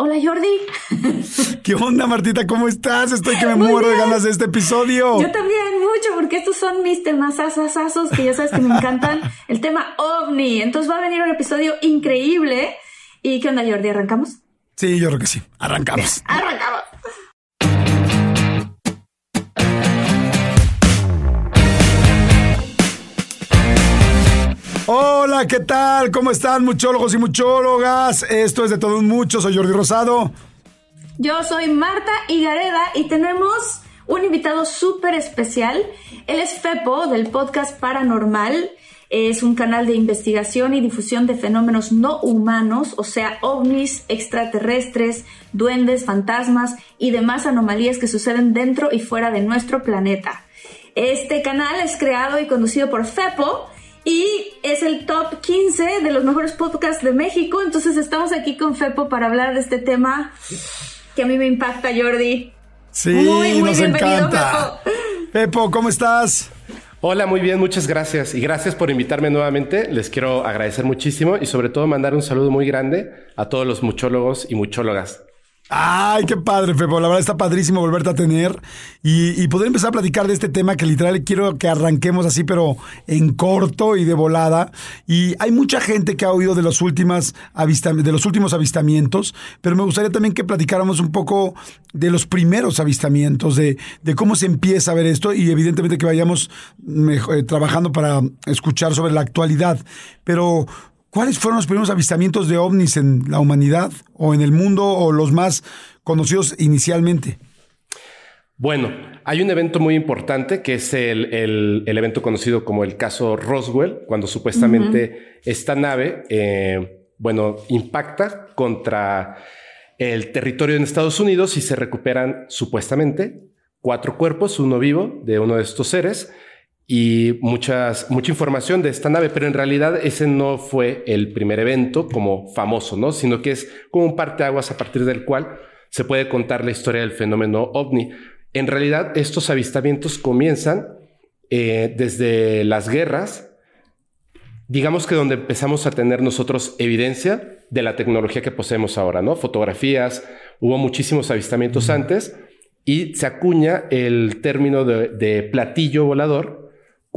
Hola Jordi. ¿Qué onda Martita? ¿Cómo estás? Estoy que me muero de ganas de este episodio. Yo también mucho porque estos son mis temas asasazos que ya sabes que me encantan. El tema ovni. Entonces va a venir un episodio increíble. ¿Y qué onda Jordi? ¿Arrancamos? Sí, yo creo que sí. Arrancamos. Arrancamos. Hola, ¿qué tal? ¿Cómo están muchólogos y muchólogas? Esto es de todo un mucho, soy Jordi Rosado. Yo soy Marta Higareda y tenemos un invitado súper especial. Él es Fepo del podcast Paranormal. Es un canal de investigación y difusión de fenómenos no humanos, o sea, ovnis, extraterrestres, duendes, fantasmas y demás anomalías que suceden dentro y fuera de nuestro planeta. Este canal es creado y conducido por Fepo y es el top 15 de los mejores podcasts de México. Entonces estamos aquí con Fepo para hablar de este tema que a mí me impacta, Jordi. Sí, nos encanta. Fepo. Fepo, ¿cómo estás? Hola, muy bien, muchas gracias. Y gracias por invitarme nuevamente. Les quiero agradecer muchísimo y sobre todo mandar un saludo muy grande a todos los muchólogos y muchólogas Ay, qué padre, Fepo. La verdad está padrísimo volverte a tener y, poder empezar a platicar de este tema que literal quiero que arranquemos así, pero en corto y de volada. Y hay mucha gente que ha oído de los, de los últimos avistamientos, pero me gustaría también que platicáramos un poco de los primeros avistamientos, de, de cómo se empieza a ver esto y evidentemente que vayamos eh, trabajando para escuchar sobre la actualidad. Pero ¿Cuáles fueron los primeros avistamientos de ovnis en la humanidad o en el mundo o los más conocidos inicialmente? Bueno, hay un evento muy importante que es el, evento conocido como el caso Roswell, cuando supuestamente esta nave, eh, bueno, impacta contra el territorio en Estados Unidos y se recuperan supuestamente cuatro cuerpos, uno vivo de uno de estos seres, y muchas, mucha información de esta nave, pero en realidad ese no fue el primer evento como famoso, ¿no? Sino que es como un parteaguas a partir del cual se puede contar la historia del fenómeno ovni. En realidad, estos avistamientos comienzan eh, desde las guerras, digamos que donde empezamos a tener nosotros evidencia de la tecnología que poseemos ahora, ¿no? Fotografías, hubo muchísimos avistamientos antes y se acuña el término de platillo volador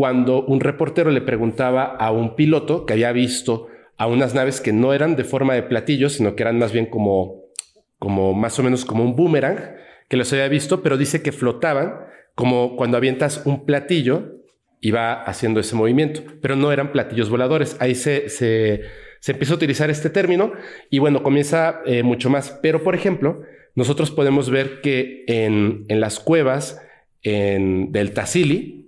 cuando un reportero le preguntaba a un piloto que había visto a unas naves que no eran de forma de platillo, sino que eran más bien como, como más o menos como un boomerang, que los había visto, pero dice que flotaban como cuando avientas un platillo y va haciendo ese movimiento, pero no eran platillos voladores. Ahí se, se, empieza a utilizar este término y bueno, comienza eh, mucho más. Pero, por ejemplo, nosotros podemos ver que en, en las cuevas en, del Tassili,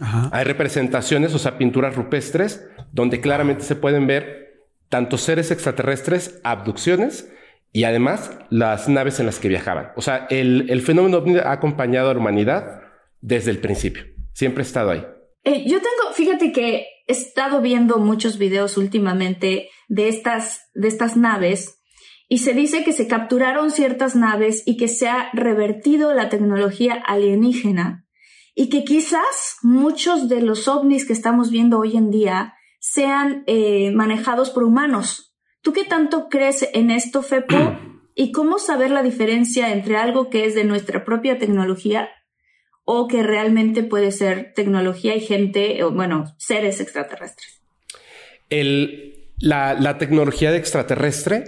hay representaciones, o sea, pinturas rupestres, donde claramente se pueden ver tanto seres extraterrestres, abducciones y además las naves en las que viajaban. O sea, el, fenómeno ovni ha acompañado a la humanidad desde el principio. Siempre ha estado ahí. Eh, yo tengo, fíjate que he estado viendo muchos videos últimamente de estas, de estas naves y se dice que se capturaron ciertas naves y que se ha revertido la tecnología alienígena y que quizás muchos de los ovnis que estamos viendo hoy en día sean eh, manejados por humanos. ¿Tú qué tanto crees en esto, Fepo? ¿Y cómo saber la diferencia entre algo que es de nuestra propia tecnología o que realmente puede ser tecnología y gente, o bueno, seres extraterrestres? El, La, tecnología de extraterrestre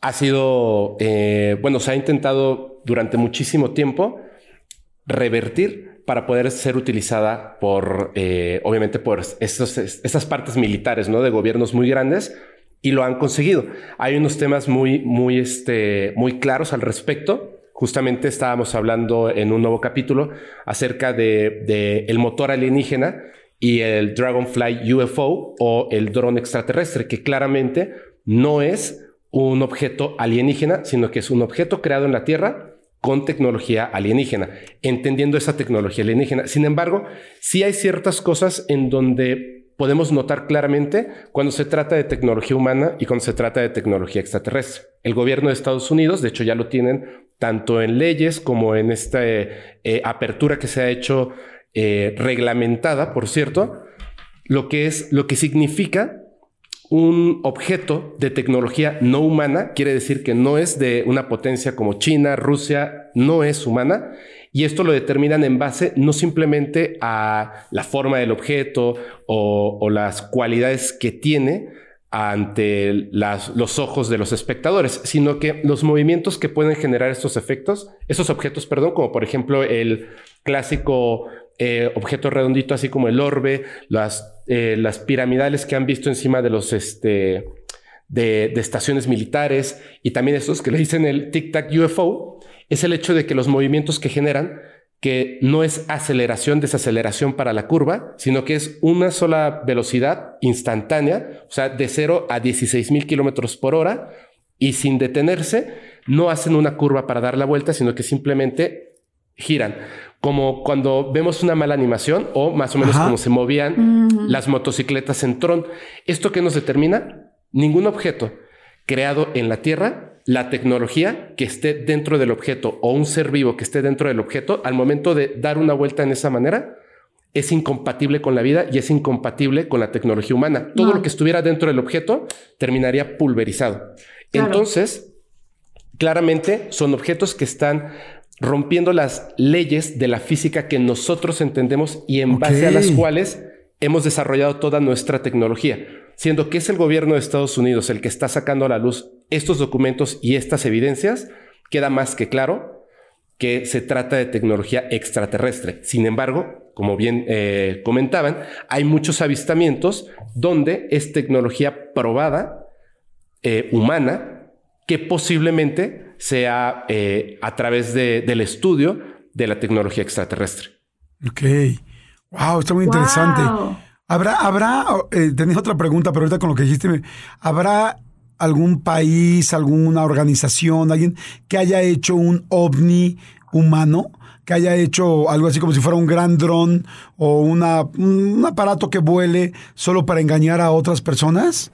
ha sido, eh, bueno, se ha intentado durante muchísimo tiempo revertir para poder ser utilizada por, eh, obviamente, por estas partes militares, ¿no? De gobiernos muy grandes y lo han conseguido. Hay unos temas muy, muy, este, muy claros al respecto. Justamente estábamos hablando en un nuevo capítulo acerca de, de el motor alienígena y el Dragonfly UFO o el dron extraterrestre, que claramente no es un objeto alienígena, sino que es un objeto creado en la Tierra con tecnología alienígena, entendiendo esa tecnología alienígena. Sin embargo, sí hay ciertas cosas en donde podemos notar claramente cuando se trata de tecnología humana y cuando se trata de tecnología extraterrestre. El gobierno de Estados Unidos, de hecho, ya lo tienen tanto en leyes como en esta eh, apertura que se ha hecho eh, reglamentada, por cierto, lo que es lo que significa un objeto de tecnología no humana, quiere decir que no es de una potencia como China, Rusia, no es humana. Y esto lo determinan en base no simplemente a la forma del objeto o, las cualidades que tiene ante los ojos de los espectadores, sino que los movimientos que pueden generar estos efectos, esos objetos, perdón, como por ejemplo el clásico eh, objeto redondito, así como el orbe, las, eh, las piramidales que han visto encima de los este, de, estaciones militares y también estos que le dicen el tic-tac UFO, es el hecho de que los movimientos que generan, que no es aceleración, desaceleración para la curva, sino que es una sola velocidad instantánea, o sea, de 0 a 16 mil kilómetros por hora y sin detenerse, no hacen una curva para dar la vuelta, sino que simplemente giran como cuando vemos una mala animación o más o menos como se movían las motocicletas en Tron. ¿Esto qué nos determina? Ningún objeto creado en la Tierra, la tecnología que esté dentro del objeto o un ser vivo que esté dentro del objeto, al momento de dar una vuelta en esa manera, es incompatible con la vida y es incompatible con la tecnología humana. Todo lo que estuviera dentro del objeto terminaría pulverizado. Entonces, claramente son objetos que están rompiendo las leyes de la física que nosotros entendemos y en base a las cuales hemos desarrollado toda nuestra tecnología, siendo que es el gobierno de Estados Unidos el que está sacando a la luz estos documentos y estas evidencias, queda más que claro que se trata de tecnología extraterrestre. Sin embargo, como bien eh, comentaban, hay muchos avistamientos donde es tecnología probada, eh, humana, que posiblemente sea eh, a través del estudio de la tecnología extraterrestre. Ok. Wow, está muy interesante. Habrá, habrá, eh, tenía otra pregunta, pero ahorita con lo que dijiste, ¿habrá algún país, alguna organización, alguien que haya hecho un ovni humano? que haya hecho algo así como si fuera un gran dron o una, un aparato que vuele solo para engañar a otras personas?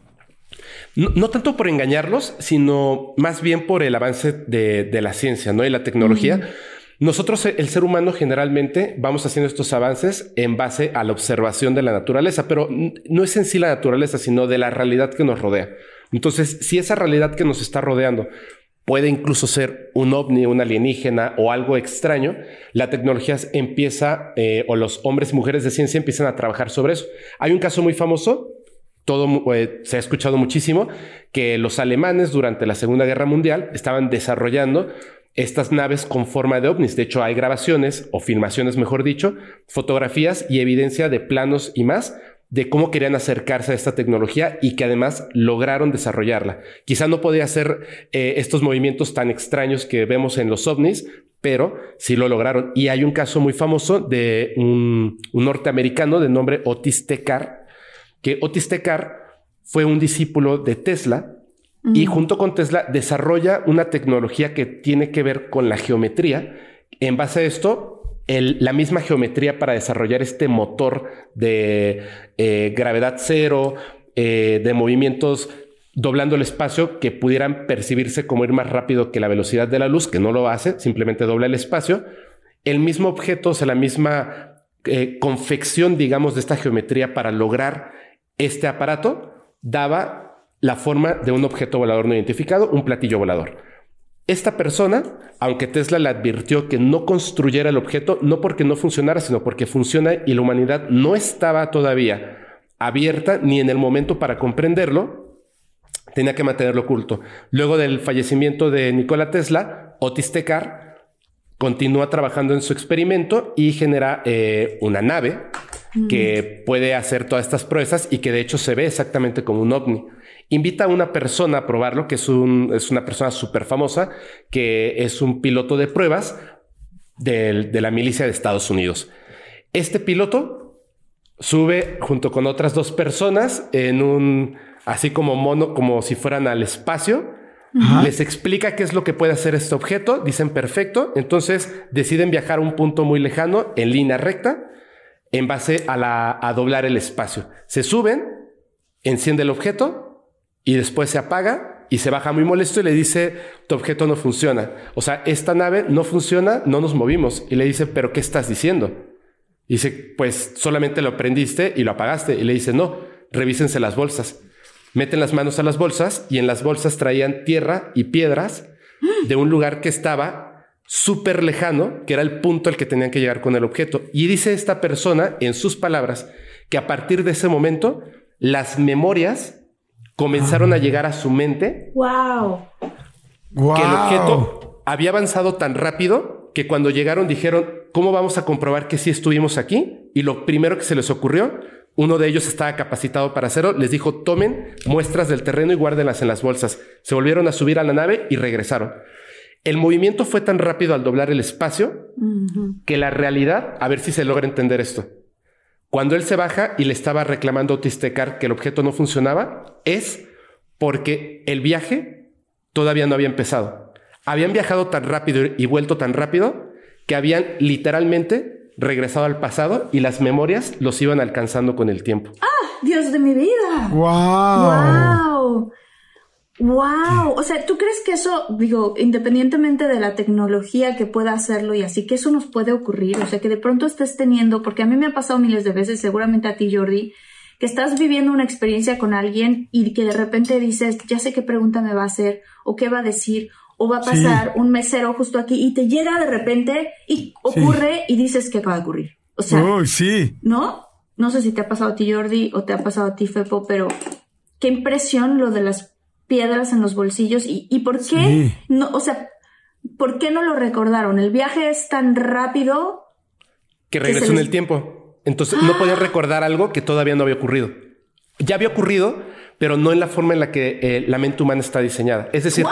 No, tanto por engañarlos, sino más bien por el avance de, la ciencia ¿no? y la tecnología. Nosotros, el ser humano, generalmente vamos haciendo estos avances en base a la observación de la naturaleza, pero no es en sí la naturaleza, sino de la realidad que nos rodea. Entonces, si esa realidad que nos está rodeando puede incluso ser un ovni, un alienígena o algo extraño, la tecnología empieza, eh, o los hombres y mujeres de ciencia empiezan a trabajar sobre eso. Hay un caso muy famoso todo eh, se ha escuchado muchísimo que los alemanes durante la Segunda Guerra Mundial estaban desarrollando estas naves con forma de ovnis. De hecho, hay grabaciones o filmaciones, mejor dicho, fotografías y evidencia de planos y más de cómo querían acercarse a esta tecnología y que además lograron desarrollarla. Quizá no podía hacer eh, estos movimientos tan extraños que vemos en los ovnis, pero sí lo lograron. Y hay un caso muy famoso de un, norteamericano de nombre Otis Tekar, que Otis Tekar fue un discípulo de Tesla y junto con Tesla desarrolla una tecnología que tiene que ver con la geometría. En base a esto, la misma geometría para desarrollar este motor de eh, gravedad cero, eh, de movimientos doblando el espacio que pudieran percibirse como ir más rápido que la velocidad de la luz, que no lo hace, simplemente dobla el espacio. El mismo objeto, o sea, la misma eh, confección, digamos, de esta geometría para lograr este aparato daba la forma de un objeto volador no identificado, un platillo volador. Esta persona, aunque Tesla le advirtió que no construyera el objeto, no porque no funcionara, sino porque funciona y la humanidad no estaba todavía abierta ni en el momento para comprenderlo, tenía que mantenerlo oculto. Luego del fallecimiento de Nikola Tesla, Otis Tekar continúa trabajando en su experimento y genera eh, una nave que puede hacer todas estas proezas y que de hecho se ve exactamente como un ovni. Invita a una persona a probarlo, que es, es una persona súper famosa, que es un piloto de pruebas de, la milicia de Estados Unidos. Este piloto sube junto con otras dos personas en un, así como mono, como si fueran al espacio. Les explica qué es lo que puede hacer este objeto. Dicen perfecto. Entonces deciden viajar a un punto muy lejano en línea recta en base a, la, doblar el espacio. Se suben, enciende el objeto y después se apaga y se baja muy molesto y le dice, tu objeto no funciona. O sea, esta nave no funciona, no nos movimos. Y le dice, pero ¿qué estás diciendo? Y dice, pues solamente lo prendiste y lo apagaste. Y le dice, no, revísense las bolsas. Meten las manos a las bolsas y en las bolsas traían tierra y piedras de un lugar que estaba súper lejano, que era el punto al que tenían que llegar con el objeto. Y dice esta persona, en sus palabras, que a partir de ese momento, las memorias comenzaron a llegar a su mente. Wow. Que el objeto había avanzado tan rápido que cuando llegaron dijeron, ¿cómo vamos a comprobar que sí estuvimos aquí? Y lo primero que se les ocurrió, uno de ellos estaba capacitado para hacerlo, les dijo, tomen muestras del terreno y guárdenlas en las bolsas. Se volvieron a subir a la nave y regresaron. El movimiento fue tan rápido al doblar el espacio que la realidad, a ver si se logra entender esto. Cuando él se baja y le estaba reclamando a Otis Tekar que el objeto no funcionaba, es porque el viaje todavía no había empezado. Habían viajado tan rápido y vuelto tan rápido que habían literalmente regresado al pasado y las memorias los iban alcanzando con el tiempo. ¡Ah! Dios de mi vida. Wow. Wow. Wow, o sea, ¿tú crees que eso, digo, independientemente de la tecnología que pueda hacerlo y así, que eso nos puede ocurrir? O sea, que de pronto estés teniendo, porque a mí me ha pasado miles de veces, seguramente a ti, Jordi, que estás viviendo una experiencia con alguien y que de repente dices, ya sé qué pregunta me va a hacer, o qué va a decir, o va a pasar un mesero justo aquí y te llega de repente y ocurre y dices que acaba de ocurrir. O sea, sí. ¿no? No sé si te ha pasado a ti, Jordi, o te ha pasado a ti, Fepo, pero qué impresión lo de las piedras en los bolsillos y, y por qué no, o sea, ¿por qué no lo recordaron? El viaje es tan rápido que regresó en el tiempo. Entonces no podía ¡Ah! recordar algo que todavía no había ocurrido. Ya había ocurrido, pero no en la forma en la que eh, la mente humana está diseñada. Es decir,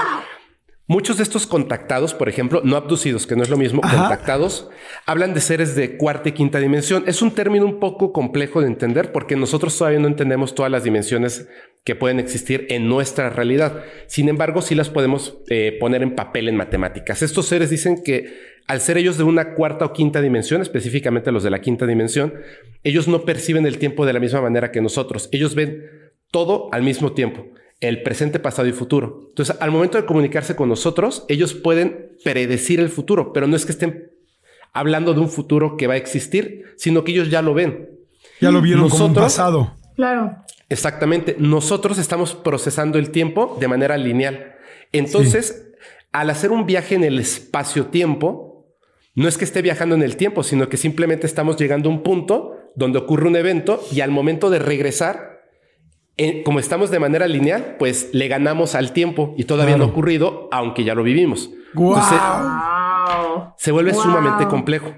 Muchos de estos contactados, por ejemplo, no abducidos, que no es lo mismo, contactados, hablan de seres de cuarta y quinta dimensión. Es un término un poco complejo de entender porque nosotros todavía no entendemos todas las dimensiones que pueden existir en nuestra realidad. Sin embargo, sí las podemos eh, poner en papel en matemáticas. Estos seres dicen que al ser ellos de una cuarta o quinta dimensión, específicamente los de la quinta dimensión, ellos no perciben el tiempo de la misma manera que nosotros. Ellos ven todo al mismo tiempo el presente, pasado y futuro. Entonces, al momento de comunicarse con nosotros, ellos pueden predecir el futuro, pero no es que estén hablando de un futuro que va a existir, sino que ellos ya lo ven. Ya lo vieron como un pasado. Claro. Exactamente. Nosotros estamos procesando el tiempo de manera lineal. Entonces, al hacer un viaje en el espacio-tiempo, no es que esté viajando en el tiempo, sino que simplemente estamos llegando a un punto donde ocurre un evento y al momento de regresar como estamos de manera lineal, pues le ganamos al tiempo y todavía no ha ocurrido, aunque ya lo vivimos. se vuelve sumamente complejo.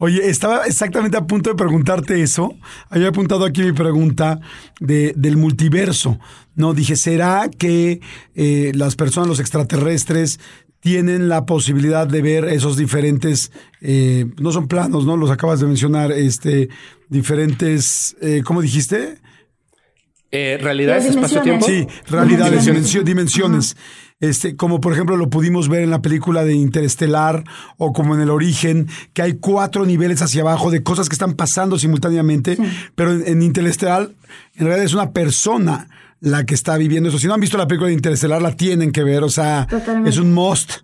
Oye, estaba exactamente a punto de preguntarte eso. Había apuntado aquí mi pregunta de, del multiverso. No, dije, ¿será que eh, las personas, los extraterrestres, tienen la posibilidad de ver esos diferentes, eh, no son planos, ¿no? Los acabas de mencionar, este, diferentes, eh, ¿cómo dijiste? Eh, realidades, espacio-tiempo. Sí, realidades, dimensiones. dimensiones. Este, como por ejemplo lo pudimos ver en la película de Interestelar o como en El Origen, que hay cuatro niveles hacia abajo de cosas que están pasando simultáneamente, pero en, Interestelar en realidad es una persona la que está viviendo eso. Si no han visto la película de Interestelar, la tienen que ver, o sea, es un must.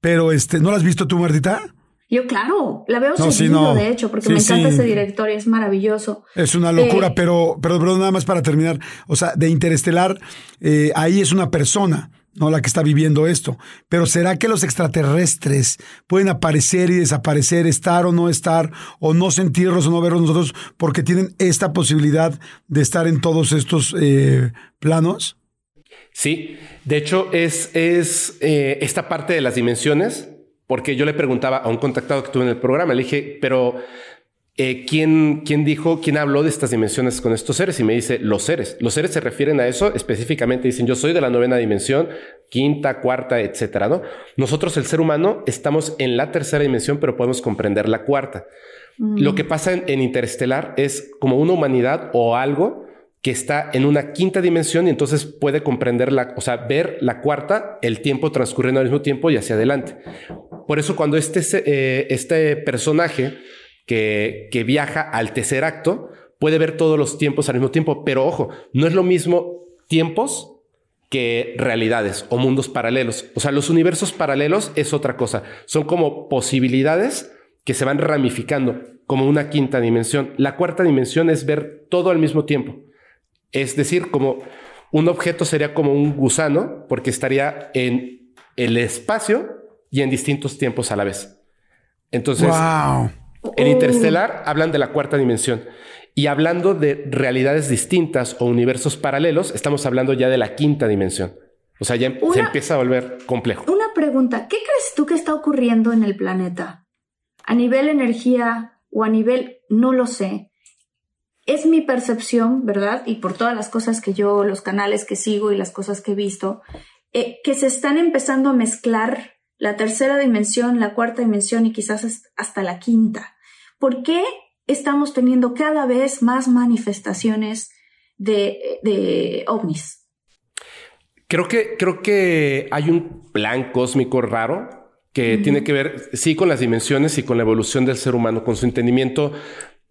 Pero este, ¿no la has visto tú, Martita? Yo, claro, la veo seguido, de hecho, porque me encanta ese director y es maravilloso. Es una locura, eh, pero, pero, pero, nada más para terminar. O sea, de Interestelar, eh, ahí es una persona, no la que está viviendo esto. Pero ¿será que los extraterrestres pueden aparecer y desaparecer, estar o no estar, o no sentirlos o no verlos nosotros, porque tienen esta posibilidad de estar en todos estos eh, planos? Sí, de hecho es, es eh, esta parte de las dimensiones, porque yo le preguntaba a un contactado que tuve en el programa, le dije, pero eh, ¿quién, ¿quién dijo, quién habló de estas dimensiones con estos seres? Y me dice, los seres. Los seres se refieren a eso específicamente. Dicen, yo soy de la novena dimensión, quinta, cuarta, etcétera, ¿no? Nosotros, el ser humano, estamos en la tercera dimensión, pero podemos comprender la cuarta. Lo que pasa en, en Interestelar es como una humanidad o algo que está en una quinta dimensión y entonces puede comprender la, o sea, ver la cuarta, el tiempo transcurriendo al mismo tiempo y hacia adelante. Por eso cuando este, eh, este personaje que, que viaja al tercer acto puede ver todos los tiempos al mismo tiempo, pero ojo, no es lo mismo tiempos que realidades o mundos paralelos. O sea, los universos paralelos es otra cosa. Son como posibilidades que se van ramificando como una quinta dimensión. La cuarta dimensión es ver todo al mismo tiempo. Es decir, como un objeto sería como un gusano porque estaría en el espacio y en distintos tiempos a la vez. Entonces, en Interstellar hablan de la cuarta dimensión. Y hablando de realidades distintas o universos paralelos, estamos hablando ya de la quinta dimensión. O sea, ya se empieza a volver complejo. Una pregunta, ¿qué crees tú que está ocurriendo en el planeta? A nivel energía o a nivel, no lo sé, es mi percepción, ¿verdad? Y por todas las cosas que yo, los canales que sigo y las cosas que he visto, eh, que se están empezando a mezclar la tercera dimensión, la cuarta dimensión y quizás hasta la quinta. ¿Por qué estamos teniendo cada vez más manifestaciones de, de ovnis? Creo que, creo que hay un plan cósmico raro que tiene que ver, sí, con las dimensiones y con la evolución del ser humano, con su entendimiento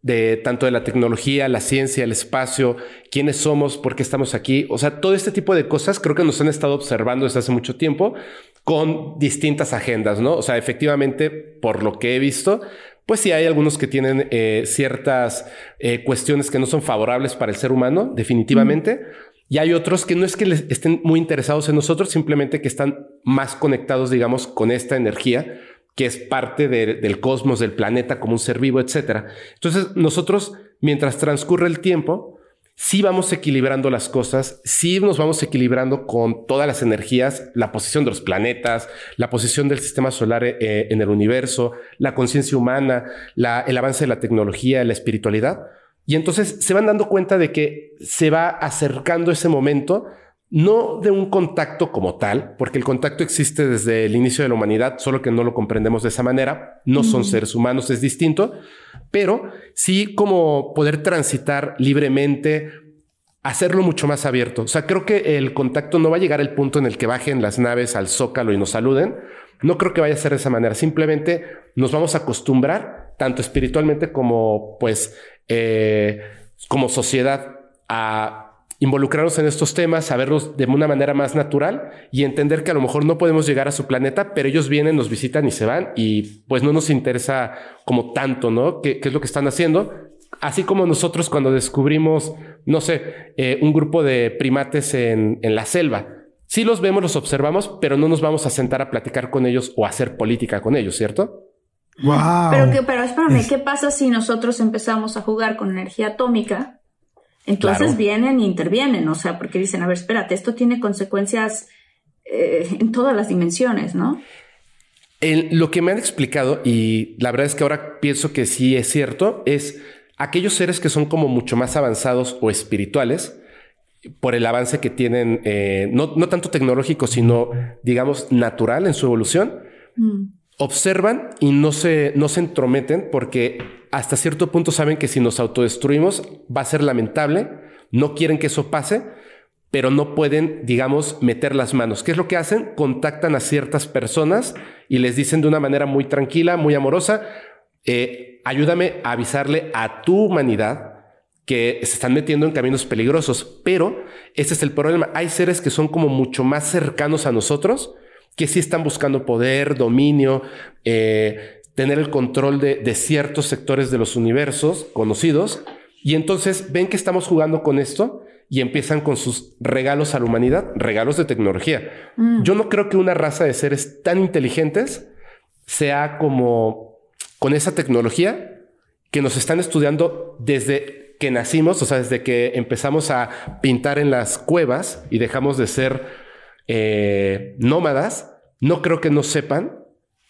de tanto de la tecnología, la ciencia, el espacio, quiénes somos, por qué estamos aquí. O sea, todo este tipo de cosas creo que nos han estado observando desde hace mucho tiempo con distintas agendas, ¿no? O sea, efectivamente, por lo que he visto, pues sí hay algunos que tienen eh, ciertas eh, cuestiones que no son favorables para el ser humano, definitivamente. Y hay otros que no es que les estén muy interesados en nosotros, simplemente que están más conectados, digamos, con esta energía que es parte del cosmos, del planeta como un ser vivo, etc. Entonces, nosotros, mientras transcurre el tiempo, sí vamos equilibrando las cosas, sí nos vamos equilibrando con todas las energías, la posición de los planetas, la posición del sistema solar eh, en el universo, la conciencia humana, el avance de la tecnología, la espiritualidad. Y entonces se van dando cuenta de que se va acercando ese momento no de un contacto como tal, porque el contacto existe desde el inicio de la humanidad, solo que no lo comprendemos de esa manera, no son seres humanos, es distinto, pero sí como poder transitar libremente, hacerlo mucho más abierto. O sea, creo que el contacto no va a llegar al punto en el que bajen las naves al zócalo y nos saluden. No creo que vaya a ser de esa manera. Simplemente nos vamos a acostumbrar, tanto espiritualmente como pues eh, como sociedad, a involucrarnos en estos temas, saberlos de una manera más natural y entender que a lo mejor no podemos llegar a su planeta, pero ellos vienen, nos visitan y se van y pues no nos interesa como tanto, ¿no? ¿Qué, es lo que están haciendo? Así como nosotros cuando descubrimos, no sé, eh, un grupo de primates en, en la selva, sí los vemos, los observamos, pero no nos vamos a sentar a platicar con ellos o a hacer política con ellos, ¿cierto? Wow. Pero, que, pero espérame, ¿qué pasa si nosotros empezamos a jugar con energía atómica? Entonces vienen e intervienen, o sea, porque dicen, a ver, espérate, esto tiene consecuencias eh, en todas las dimensiones, ¿no? lo que me han explicado, y la verdad es que ahora pienso que sí es cierto, es aquellos seres que son como mucho más avanzados o espirituales, por el avance que tienen, eh, no, tanto tecnológico, sino, digamos, natural en su evolución, mm. observan y no se, no se entrometen porque hasta cierto punto saben que si nos autodestruimos va a ser lamentable, no quieren que eso pase, pero no pueden, digamos, meter las manos. ¿Qué es lo que hacen? Contactan a ciertas personas y les dicen de una manera muy tranquila, muy amorosa, eh, ayúdame a avisarle a tu humanidad que se están metiendo en caminos peligrosos, pero ese es el problema. Hay seres que son como mucho más cercanos a nosotros, que sí están buscando poder, dominio, eh, tener el control de, ciertos sectores de los universos conocidos. Y entonces ven que estamos jugando con esto y empiezan con sus regalos a la humanidad, regalos de tecnología. Mm. Yo no creo que una raza de seres tan inteligentes sea como con esa tecnología que nos están estudiando desde que nacimos, o sea, desde que empezamos a pintar en las cuevas y dejamos de ser eh, nómadas, no creo que no sepan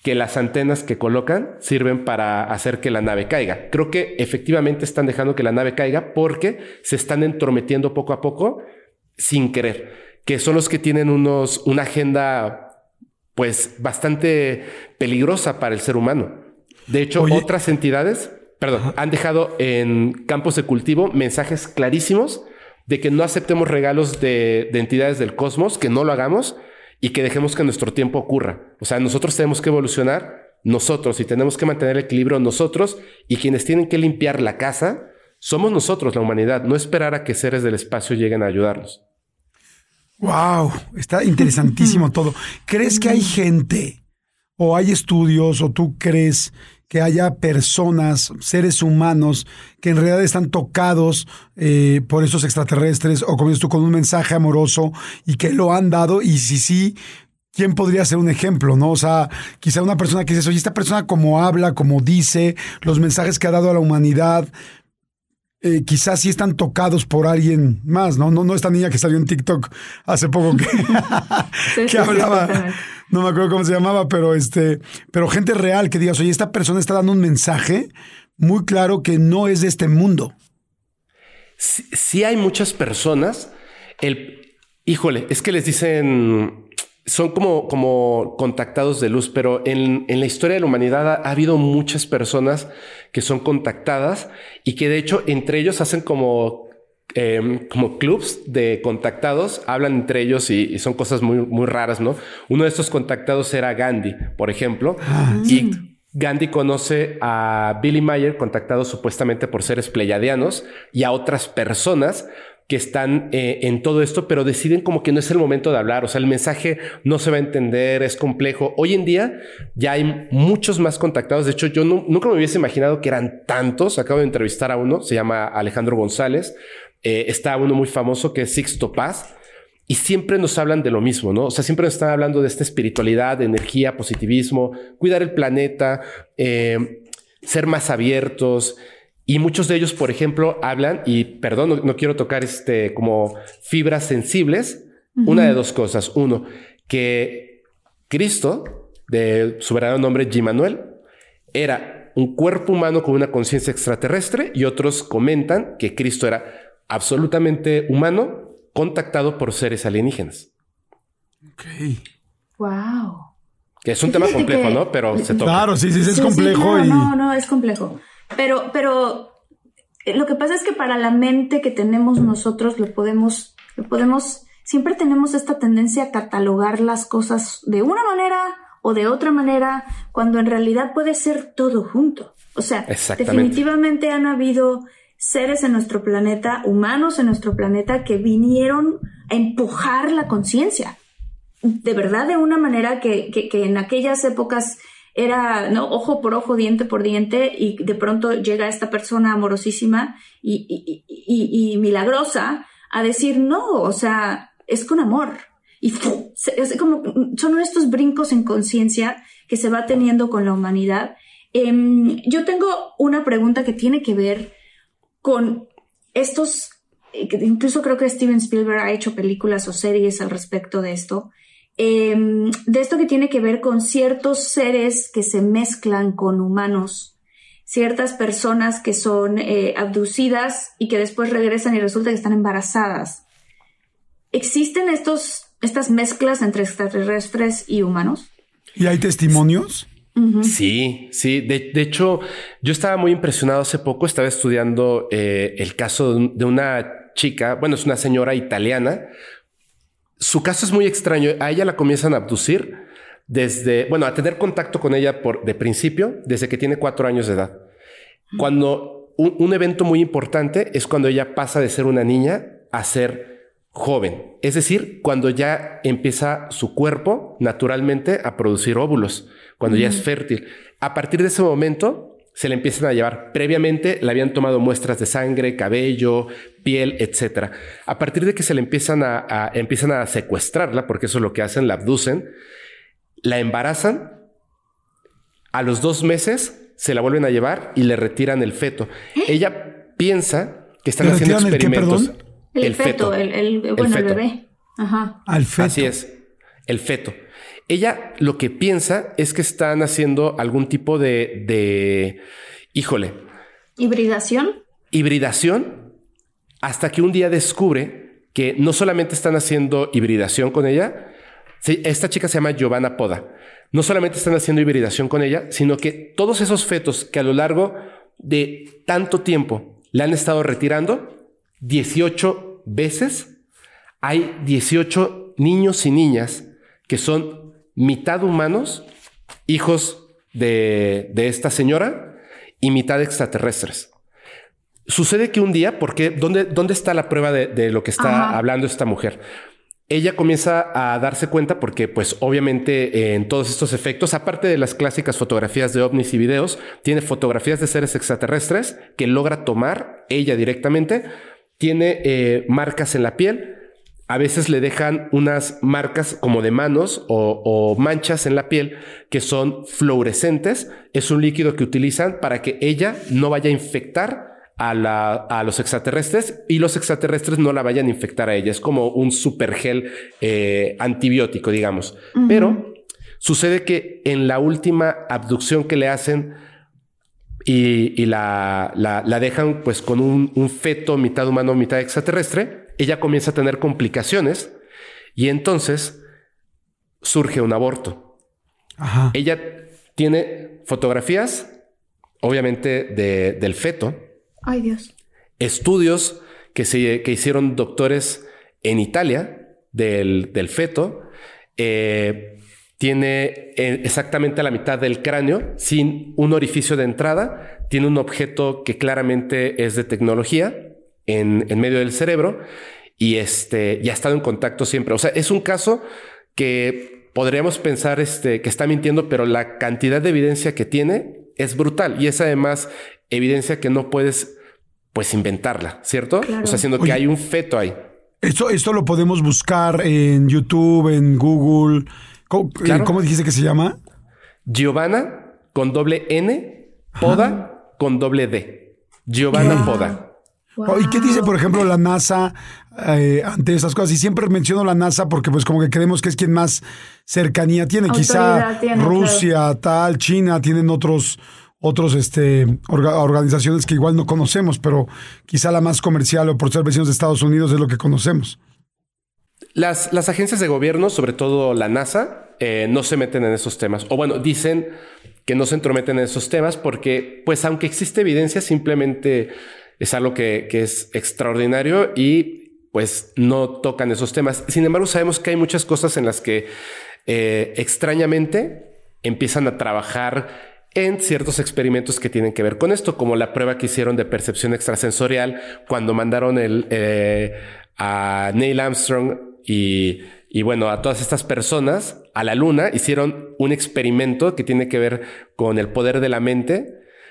que las antenas que colocan sirven para hacer que la nave caiga. Creo que efectivamente están dejando que la nave caiga porque se están entrometiendo poco a poco sin querer, que son los que tienen unos, una agenda pues bastante peligrosa para el ser humano. De hecho, otras entidades, perdón, han dejado en campos de cultivo mensajes clarísimos de que no aceptemos regalos de, de entidades del cosmos, que no lo hagamos y que dejemos que nuestro tiempo ocurra. O sea, nosotros tenemos que evolucionar nosotros y tenemos que mantener el equilibrio nosotros y quienes tienen que limpiar la casa somos nosotros, la humanidad, no esperar a que seres del espacio lleguen a ayudarnos. Wow, está interesantísimo todo. ¿Crees que hay gente o hay estudios o tú crees que haya personas, seres humanos, que en realidad están tocados eh, por esos extraterrestres o como dices tú, con un mensaje amoroso y que lo han dado y si sí, ¿quién podría ser un ejemplo? ¿No? O sea, quizá una persona que dice, oye, esta persona como habla, como dice, los mensajes que ha dado a la humanidad, eh, quizás sí están tocados por alguien más, ¿no? No, no esta niña que salió en TikTok hace poco que, que hablaba no me acuerdo cómo se llamaba, pero este, pero gente real que digas, oye, esta persona está dando un mensaje muy claro que no es de este mundo. Sí, hay muchas personas, el, híjole, es que les dicen, son como, como contactados de luz, pero en, en la historia de la humanidad ha, ha, habido muchas personas que son contactadas y que de hecho entre ellos hacen como Em, como clubs de contactados, hablan entre ellos y, son cosas muy, muy raras, ¿no? Uno de estos contactados era Gandhi, por ejemplo, ah, y Gandhi conoce a Billy Mayer, contactado supuestamente por seres pleyadianos, y a otras personas que están eh, en todo esto, pero deciden como que no es el momento de hablar, o sea, el mensaje no se va a entender, es complejo. Hoy en día ya hay muchos más contactados, de hecho yo nunca me hubiese imaginado que eran tantos, acabo de entrevistar a uno, se llama Alejandro González, eh, está uno muy famoso que es Sixto Paz. Y siempre nos hablan de lo mismo, ¿no? O sea, siempre nos están hablando de esta espiritualidad, de energía, positivismo, cuidar el planeta, eh, ser más abiertos. Y muchos de ellos, por ejemplo, hablan, y perdón, no, quiero tocar este como fibras sensibles, una de dos cosas. Uno, que Cristo, de su verdadero nombre, G. Manuel, era un cuerpo humano con una conciencia extraterrestre, y otros comentan que Cristo era absolutamente humano contactado por seres alienígenas. Ok. Wow. Que es un tema complejo, ¿no? Pero se toca. Claro, sí, sí, es complejo. no, no, no, es complejo. Pero, pero eh, lo que pasa es que para la mente que tenemos nosotros lo podemos, lo podemos, siempre tenemos esta tendencia a catalogar las cosas de una manera o de otra manera, cuando en realidad puede ser todo junto. O sea, definitivamente han habido seres en nuestro planeta, humanos en nuestro planeta, que vinieron a empujar la conciencia. De verdad, de una manera que, que, en aquellas épocas era, ¿no? Ojo por ojo, diente por diente, y de pronto llega esta persona amorosísima y, y, y, milagrosa a decir, no, o sea, es con amor. Y como, son estos brincos en conciencia que se va teniendo con la humanidad. Eh, yo tengo una pregunta que tiene que ver con estos, eh, incluso creo que Steven Spielberg ha hecho películas o series al respecto de esto, em, de esto que tiene que ver con ciertos seres que se mezclan con humanos, ciertas personas que son eh, abducidas y que después regresan y resulta que están embarazadas. ¿Existen estos, estas mezclas entre extraterrestres y humanos? ¿Y hay testimonios? Sí, sí. De, hecho, yo estaba muy impresionado hace poco. Estaba estudiando eh, el caso de una chica, bueno, es una señora italiana. Su caso es muy extraño. A ella la comienzan a abducir desde, bueno, a tener contacto con ella por de principio, desde que tiene cuatro años de edad. Cuando un evento muy importante es cuando ella pasa de ser una niña a ser joven. Es decir, cuando ya empieza su cuerpo naturalmente a producir óvulos cuando ya es fértil. A partir de ese momento se le empiezan a llevar. Previamente le habían tomado muestras de sangre, cabello, piel, etc. A partir de que se le empiezan a, empiezan a secuestrarla, porque eso es lo que hacen, la abducen, la embarazan. A los dos meses se la vuelven a llevar y le retiran el feto. ¿Eh? Ella piensa que están haciendo experimentos. El, feto, el, bueno, el, bebé. Ajá. Al feto. Así es, el feto. Ella lo que piensa es que están haciendo algún tipo de, de híjole. ¿Hibridación? Hibridación, hasta que un día descubre que no solamente están haciendo hibridación con ella, esta chica se llama Giovanna Poda. No solamente están haciendo hibridación con ella, sino que todos esos fetos que a lo largo de tanto tiempo la han estado retirando 18 veces, hay 18 niños y niñas que son mitad humanos, hijos de, esta señora, y mitad extraterrestres. Sucede que un día, porque ¿dónde, dónde está la prueba de, lo que está hablando esta mujer? ella comienza a darse cuenta porque pues obviamente en todos estos efectos, aparte de las clásicas fotografías de ovnis y videos, tiene fotografías de seres extraterrestres que logra tomar ella directamente, tiene eh, marcas en la piel, a veces le dejan unas marcas como de manos o, o, manchas en la piel que son fluorescentes. Es un líquido que utilizan para que ella no vaya a infectar a, los extraterrestres y los extraterrestres no la vayan a infectar a ella. Es como un super gel eh, antibiótico, digamos. Pero sucede que en la última abducción que le hacen y, la, la, dejan pues con un, feto mitad humano, mitad extraterrestre, ella comienza a tener complicaciones y entonces surge un aborto. Ella tiene fotografías, obviamente, del feto Ay, Dios. Estudios que, se, que hicieron doctores en Italia del, feto. Eh, tiene eh, exactamente la mitad del cráneo sin un orificio de entrada. Tiene un objeto que claramente es de tecnología en, medio del cerebro y este ya ha estado en contacto siempre. O sea, es un caso que podríamos pensar este, que está mintiendo, pero la cantidad de evidencia que tiene es brutal y es además evidencia que no puedes pues inventarla, ¿cierto? O sea, haciendo que hay un feto ahí. Esto, esto lo podemos buscar en YouTube, en Google. ¿Cómo, eh, dijiste que se llama? Giovanna con doble N, Poda con doble D. Giovanna Poda. ¿Y qué dice, por ejemplo, la NASA eh, ante esas cosas? Y siempre menciono la NASA porque pues como que creemos que es quien más cercanía tiene. Quizá Rusia, tal, China, tienen otros otros este, organizaciones que igual no conocemos, pero quizá la más comercial o por ser vecinos de Estados Unidos es lo que conocemos. Las, las agencias de gobierno, sobre todo la NASA, eh, no se meten en esos temas. O bueno, dicen que no se entrometen en esos temas porque, pues, aunque existe evidencia, simplemente es algo que, es extraordinario y pues no tocan esos temas. Sin embargo, sabemos que hay muchas cosas en las que eh, extrañamente empiezan a trabajar en ciertos experimentos que tienen que ver con esto, como la prueba que hicieron de percepción extrasensorial cuando mandaron el, eh, a Neil Armstrong y, bueno, a todas estas personas a la luna, hicieron un experimento que tiene que ver con el poder de la mente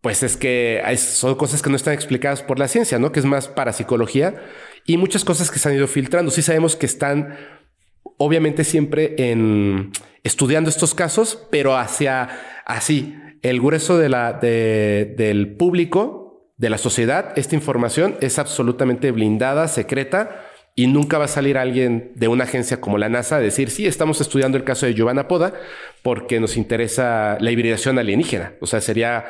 pues es que son cosas que no están explicadas por la ciencia, ¿no? Que es más para psicología y muchas cosas que se han ido filtrando. Sí sabemos que están obviamente siempre en estudiando estos casos, pero hacia así el grueso de la, del público, de la sociedad, esta información es absolutamente blindada, secreta y nunca va a salir alguien de una agencia como la NASA a decir, sí, estamos estudiando el caso de Giovanna Poda porque nos interesa la hibridación alienígena. O sea, sería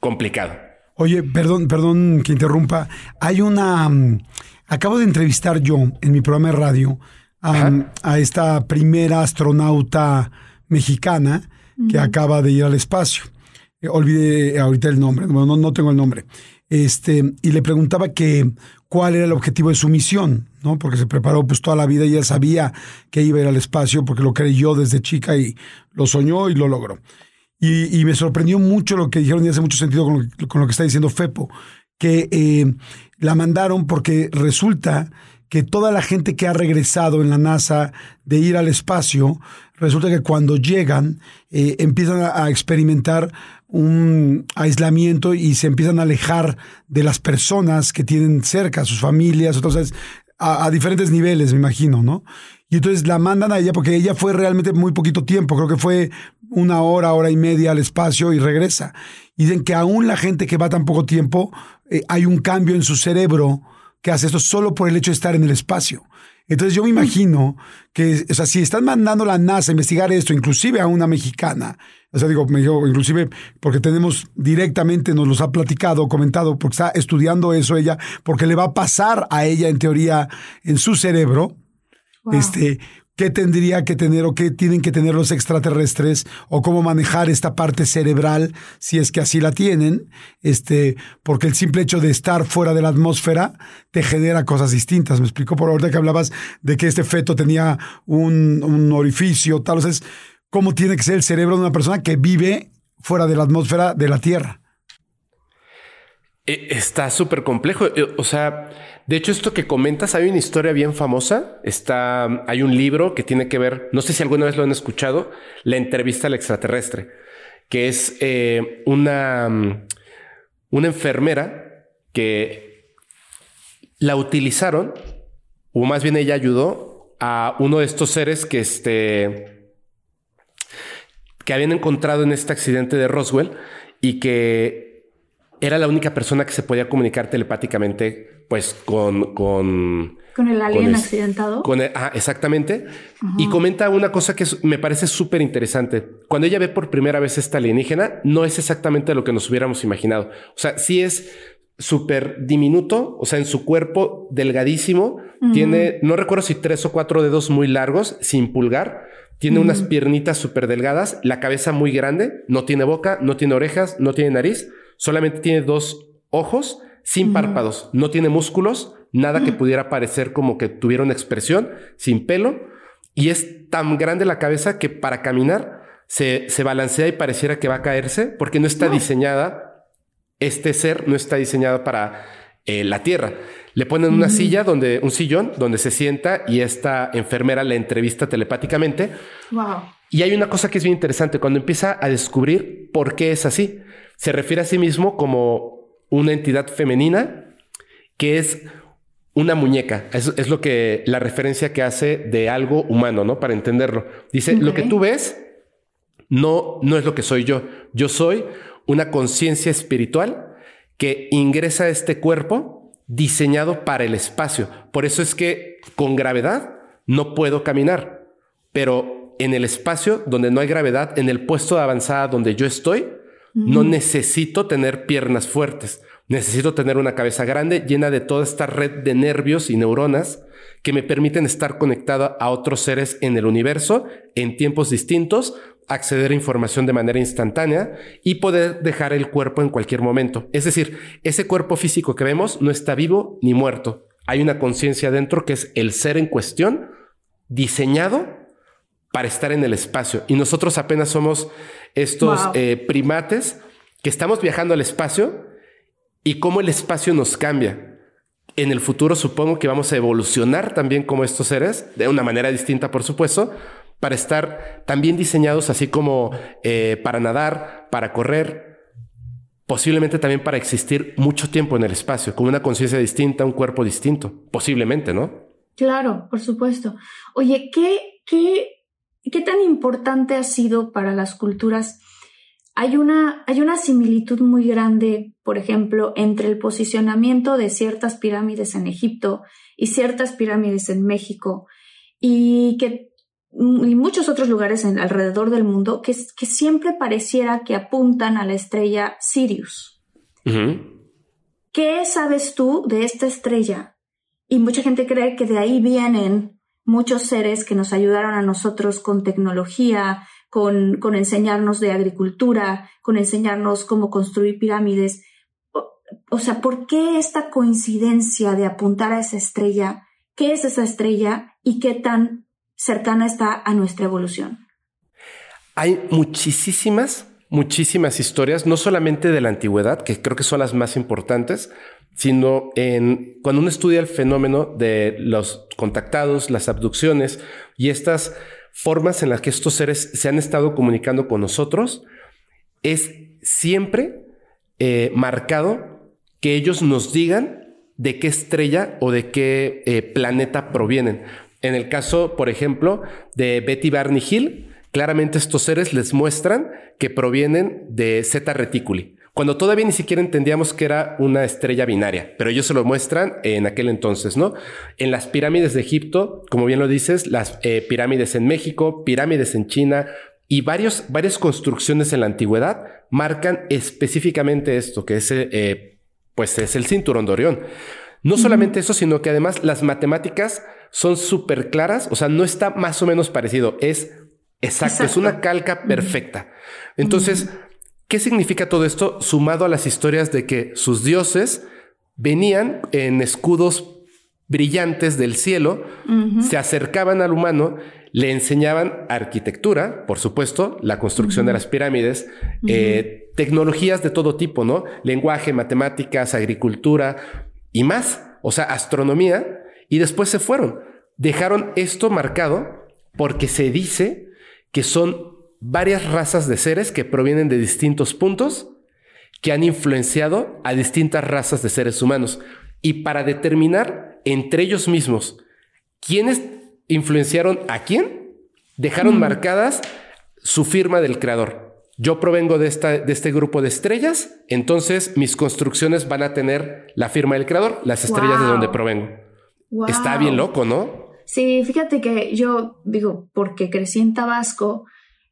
complicado. Oye, perdón, perdón que interrumpa. Hay una. Mm, acabo de entrevistar yo en mi programa de radio a, esta primera astronauta mexicana que acaba de ir al espacio. Eh, olvidé ahorita el nombre, bueno, no, tengo el nombre. Este, y le preguntaba que cuál era el objetivo de su misión, ¿no? Porque se preparó pues toda la vida y ella sabía que iba a ir al espacio porque lo creyó desde chica y lo soñó y lo logró. Y, me sorprendió mucho lo que dijeron y hace mucho sentido con lo, con lo que está diciendo Fepo, que eh, la mandaron porque resulta que toda la gente que ha regresado en la NASA de ir al espacio, resulta que cuando llegan eh, empiezan a, experimentar un aislamiento y se empiezan a alejar de las personas que tienen cerca, sus familias, entonces a, a diferentes niveles, me imagino, ¿no? Y entonces la mandan a ella porque ella fue realmente muy poquito tiempo, creo que fue una hora, hora y media al espacio y regresa. Y dicen que aún la gente que va tan poco tiempo, eh, hay un cambio en su cerebro que hace esto solo por el hecho de estar en el espacio. Entonces yo me imagino que, o sea, si están mandando la NASA a investigar esto, inclusive a una mexicana, o sea, digo, inclusive porque tenemos directamente, nos los ha platicado, comentado, porque está estudiando eso ella, porque le va a pasar a ella en teoría en su cerebro, este, qué tendría que tener o qué tienen que tener los extraterrestres o cómo manejar esta parte cerebral si es que así la tienen, este, porque el simple hecho de estar fuera de la atmósfera te genera cosas distintas. Me explico por ahorita que hablabas de que este feto tenía un, un orificio, tal vez, cómo tiene que ser el cerebro de una persona que vive fuera de la atmósfera de la Tierra. Eh, está súper complejo. Eh, o sea, de hecho, esto que comentas, hay una historia bien famosa. Está, hay un libro que tiene que ver, no sé si alguna vez lo han escuchado, la entrevista al extraterrestre, que es eh, una, una enfermera que la utilizaron, o más bien ella ayudó a uno de estos seres que este, que habían encontrado en este accidente de Roswell y que era la única persona que se podía comunicar telepáticamente pues con... Con, con el alien accidentado. Con ah, exactamente. Y comenta una cosa que me parece súper interesante. Cuando ella ve por primera vez esta alienígena, no es exactamente lo que nos hubiéramos imaginado. O sea, sí es súper diminuto, o sea, en su cuerpo delgadísimo, tiene, no recuerdo si tres o cuatro dedos muy largos, sin pulgar, tiene unas piernitas súper delgadas, la cabeza muy grande, no tiene boca, no tiene orejas, no tiene nariz, solamente tiene dos ojos sin párpados, no tiene músculos, nada que pudiera parecer como que tuviera una expresión, sin pelo, y es tan grande la cabeza que para caminar se, se balancea y pareciera que va a caerse porque no está diseñada, este ser no está diseñado para eh, la Tierra. Le ponen una silla donde, un sillón donde se sienta y esta enfermera le entrevista telepáticamente. Y hay una cosa que es bien interesante cuando empieza a descubrir por qué es así. Se refiere a sí mismo como una entidad femenina que es una muñeca. Es, lo que la referencia que hace de algo humano, ¿no? Para entenderlo. Dice, lo que tú ves no, no es lo que soy yo. Yo soy una conciencia espiritual que ingresa a este cuerpo diseñado para el espacio. Por eso es que con gravedad no puedo caminar, pero en el espacio donde no hay gravedad, en el puesto de avanzada donde yo estoy, no necesito tener piernas fuertes. Necesito tener una cabeza grande llena de toda esta red de nervios y neuronas que me permiten estar conectado a otros seres en el universo en tiempos distintos, acceder a información de manera instantánea y poder dejar el cuerpo en cualquier momento. Es decir, ese cuerpo físico que vemos no está vivo ni muerto. Hay una conciencia dentro que es el ser en cuestión diseñado para estar en el espacio. Y nosotros apenas somos estos eh, primates que estamos viajando al espacio y cómo el espacio nos cambia. En el futuro supongo que vamos a evolucionar también como estos seres, de una manera distinta, por supuesto, para estar también diseñados así como eh, para nadar, para correr, posiblemente también para existir mucho tiempo en el espacio, con una conciencia distinta, un cuerpo distinto, posiblemente, ¿no? Claro, por supuesto. Oye, ¿qué, qué ¿Qué tan importante ha sido para las culturas? Hay una, hay una similitud muy grande, por ejemplo, entre el posicionamiento de ciertas pirámides en Egipto y ciertas pirámides en México, y que y muchos otros lugares en, alrededor del mundo que, que siempre pareciera que apuntan a la estrella Sirius. ¿Qué sabes tú de esta estrella? Y mucha gente cree que de ahí vienen muchos seres que nos ayudaron a nosotros con tecnología, con, con enseñarnos de agricultura, con enseñarnos cómo construir pirámides. O, sea, ¿por qué esta coincidencia de apuntar a esa estrella? ¿Qué es esa estrella y qué tan cercana está a nuestra evolución? Hay muchísimas, muchísimas historias, no solamente de la antigüedad, que creo que son las más importantes, sino en cuando uno estudia el fenómeno de los contactados, las abducciones y estas formas en las que estos seres se han estado comunicando con nosotros, es siempre eh, marcado que ellos nos digan de qué estrella o de qué eh, planeta provienen. En el caso, por ejemplo, de Betty Barney Hill, claramente estos seres les muestran que provienen de Zeta Reticuli cuando todavía ni siquiera entendíamos que era una estrella binaria, pero ellos se lo muestran en aquel entonces, ¿no? En las pirámides de Egipto, como bien lo dices, las eh, pirámides en México, pirámides en China y varios, varias construcciones en la antigüedad marcan específicamente esto, que es, eh, pues es el cinturón de Orión. No solamente eso, sino que además las matemáticas son súper claras, o sea, no está más o menos parecido, es exacto, es una calca perfecta. Entonces, ¿Qué significa todo esto sumado a las historias de que sus dioses venían en escudos brillantes del cielo, se acercaban al humano, le enseñaban arquitectura, por supuesto, la construcción de las pirámides, eh, tecnologías de todo tipo, ¿no? Lenguaje, matemáticas, agricultura y más, o sea, astronomía, y después se fueron. Dejaron esto marcado porque se dice que son varias razas de seres que provienen de distintos puntos que han influenciado a distintas razas de seres humanos. Y para determinar entre ellos mismos quiénes influenciaron a quién, dejaron marcadas su firma del creador. Yo provengo de, esta, de este grupo de estrellas, entonces mis construcciones van a tener la firma del creador, las estrellas de donde provengo. Está bien loco, ¿no? Sí, fíjate que yo digo, porque crecí en Tabasco,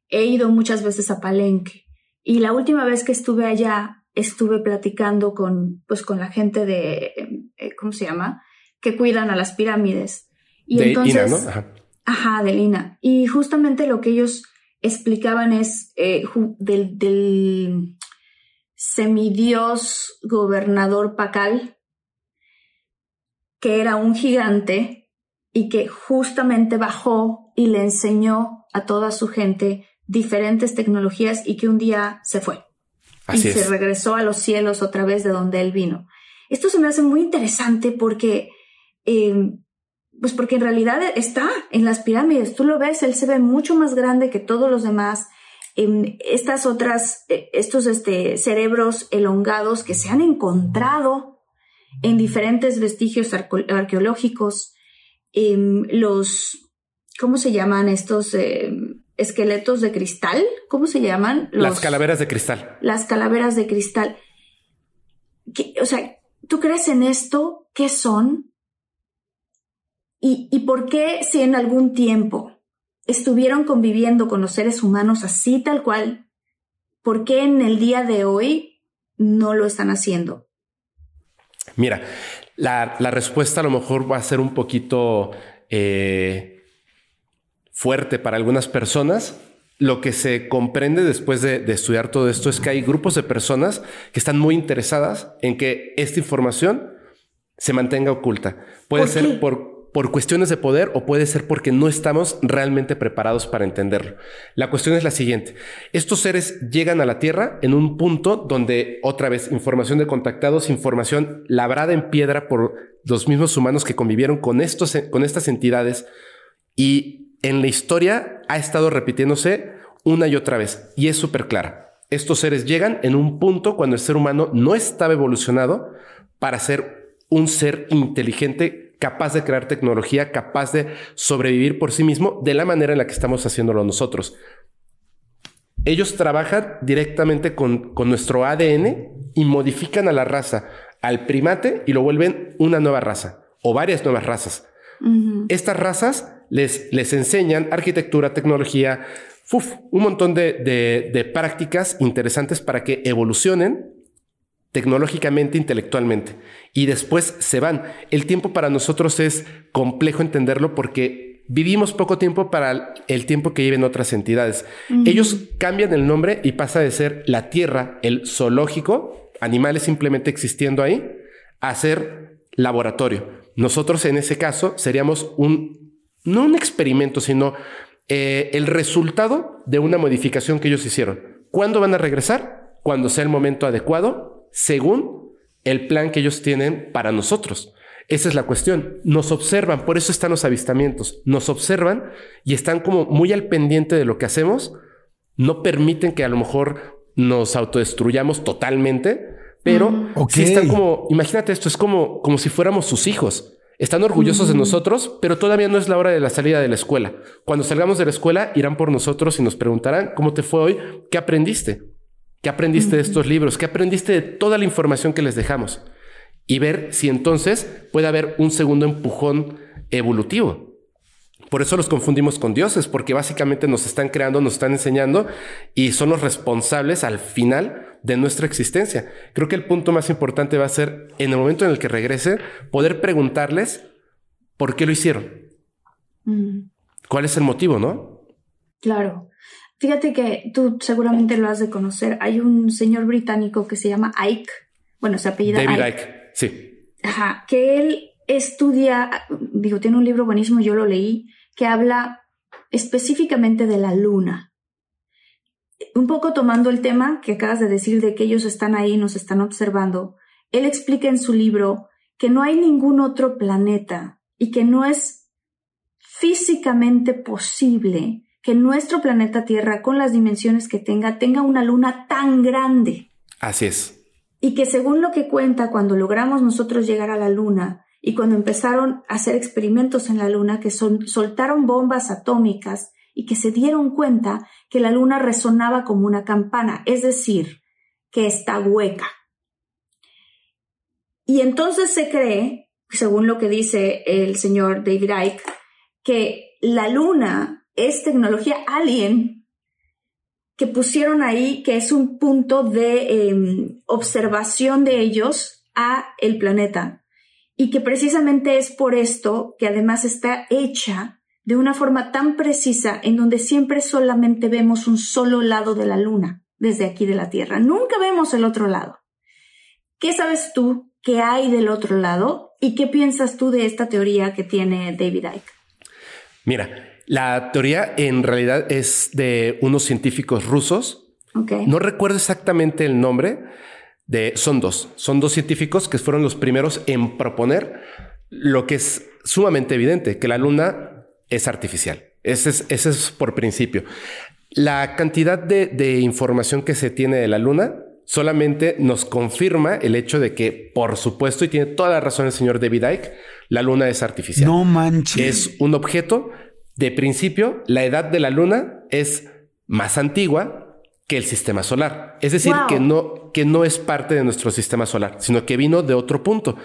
he ido muchas veces a Palenque y la última vez que estuve allá estuve platicando con, pues, con la gente de, eh, ¿cómo se llama? Que cuidan a las pirámides. Y de entonces, ¿no? Ajá. ajá. de Lina. Y justamente lo que ellos explicaban es eh, del, del semidios gobernador Pacal, que era un gigante y que justamente bajó y le enseñó a toda su gente diferentes tecnologías y que un día se fue. y se regresó a los cielos otra vez de donde él vino. Esto se me hace muy interesante porque, eh, pues porque en realidad está en las pirámides. Tú lo ves, él se ve mucho más grande que todos los demás. En estas otras, eh, estos este, cerebros elongados que se han encontrado en diferentes vestigios arqueológicos, em, los, ¿cómo se llaman estos? Em, esqueletos de cristal, ¿cómo se llaman? las calaveras de cristal. Las calaveras de cristal. o sea, ¿tú crees en esto? ¿Qué son? ¿Y, ¿Y por qué si en algún tiempo estuvieron conviviendo con los seres humanos así tal cual, ¿por qué en el día de hoy no lo están haciendo? Mira, la, la respuesta a lo mejor va a ser un poquito eh, fuerte para algunas personas. Lo que se comprende después de, estudiar todo esto es que hay grupos de personas que están muy interesadas en que esta información se mantenga oculta. Puede ser por, por cuestiones de poder o puede ser porque no estamos realmente preparados para entenderlo. La cuestión es la siguiente. Estos seres llegan a la Tierra en un punto donde otra vez información de contactados, información labrada en piedra por los mismos humanos que convivieron con, estos, con estas entidades y en la historia ha estado repitiéndose una y otra vez y es súper clara. Estos seres llegan en un punto cuando el ser humano no estaba evolucionado para ser un ser inteligente, capaz de crear tecnología, capaz de sobrevivir por sí mismo de la manera en la que estamos haciéndolo nosotros. Ellos trabajan directamente con, con nuestro ADN y modifican a la raza, al primate y lo vuelven una nueva raza o varias nuevas razas. Estas razas les, les enseñan arquitectura, tecnología, un montón de, de prácticas interesantes para que evolucionen tecnológicamente, intelectualmente, y después se van. El tiempo para nosotros es complejo entenderlo porque vivimos poco tiempo para el tiempo que viven otras entidades. Ellos cambian el nombre y pasa de ser la Tierra, el zoológico, animales simplemente existiendo ahí, a ser laboratorio. Nosotros en ese caso seríamos un, no un experimento, sino eh, el resultado de una modificación que ellos hicieron. ¿Cuándo van a regresar? Cuando sea el momento adecuado, según el plan que ellos tienen para nosotros. Esa es la cuestión. Nos observan, por eso están los avistamientos. Nos observan y están como muy al pendiente de lo que hacemos. No permiten que a lo mejor nos autodestruyamos totalmente, pero si están como, imagínate esto, es como, como si fuéramos sus hijos. Están orgullosos de nosotros, pero todavía no es la hora de la salida de la escuela. Cuando salgamos de la escuela, irán por nosotros y nos preguntarán cómo te fue hoy, qué aprendiste, qué aprendiste de estos libros, qué aprendiste de toda la información que les dejamos y ver si entonces puede haber un segundo empujón evolutivo. Por eso los confundimos con dioses, porque básicamente nos están creando, nos están enseñando y son los responsables al final de nuestra existencia. Creo que el punto más importante va a ser en el momento en el que regrese, poder preguntarles por qué lo hicieron. Mm. ¿Cuál es el motivo, no? Claro. Fíjate que tú seguramente lo has de conocer. Hay un señor británico que se llama Ike. Bueno, se apellida David Ike. Sí. Ajá, que él estudia, digo, tiene un libro buenísimo, yo lo leí, que habla específicamente de la luna. Un poco tomando el tema que acabas de decir de que ellos están ahí, nos están observando, él explica en su libro que no hay ningún otro planeta y que no es físicamente posible que nuestro planeta Tierra, con las dimensiones que tenga, tenga una luna tan grande. Así es y que según lo que cuenta, cuando logramos nosotros llegar a la Luna y cuando empezaron a hacer experimentos en la Luna, que soltaron bombas atómicas y que se dieron cuenta que la Luna resonaba como una campana, es decir, que está hueca. Y entonces se cree, según lo que dice el señor David Icke, que la Luna es tecnología alien que pusieron ahí, que es un punto de em, observación de ellos a el planeta. Y que precisamente es por esto que además está hecha de una forma tan precisa en donde siempre solamente vemos un solo lado de la luna desde aquí de la Tierra. Nunca vemos el otro lado. ¿Qué sabes tú que hay del otro lado? ¿Y qué piensas tú de esta teoría que tiene David Icke? Mira, la teoría en realidad es de unos científicos rusos. No recuerdo exactamente el nombre. De, son dos. Son dos científicos que fueron los primeros en proponer lo que es sumamente evidente, que la luna es artificial. Ese es, ese es por principio. La cantidad de, de información que se tiene de la luna solamente nos confirma el hecho de que, por supuesto, y tiene toda la razón el señor David Icke, la luna es artificial. No manches. Es un objeto de principio, la edad de la luna es más antigua que el sistema solar. Es decir, que, no, que no es parte de nuestro sistema solar, sino que vino de otro punto.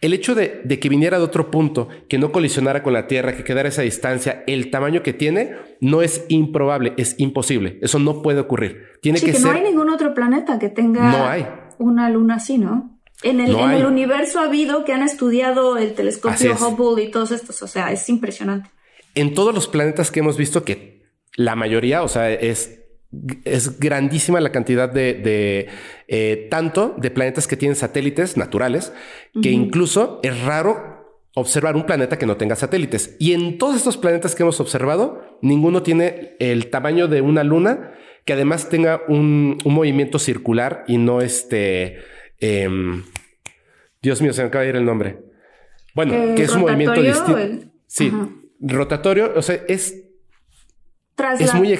El hecho de, que viniera de otro punto, que no colisionara con la Tierra, que quedara esa distancia, el tamaño que tiene, no es improbable, es imposible. Eso no puede ocurrir. Tiene que, no hay ningún otro planeta que tenga una luna así, ¿no? En el, en el universo ha habido que han estudiado el telescopio Hubble y todos estos. O sea, es impresionante en todos los planetas que hemos visto, que la mayoría, o sea, es, es grandísima la cantidad de, eh, tanto de planetas que tienen satélites naturales, que incluso es raro observar un planeta que no tenga satélites. Y en todos estos planetas que hemos observado, ninguno tiene el tamaño de una luna que además tenga un, movimiento circular y no este... Em, Dios mío, se me acaba de ir el nombre. Bueno, eh, que es un movimiento distinto. Sí, rotatorio, o sea, es. es muy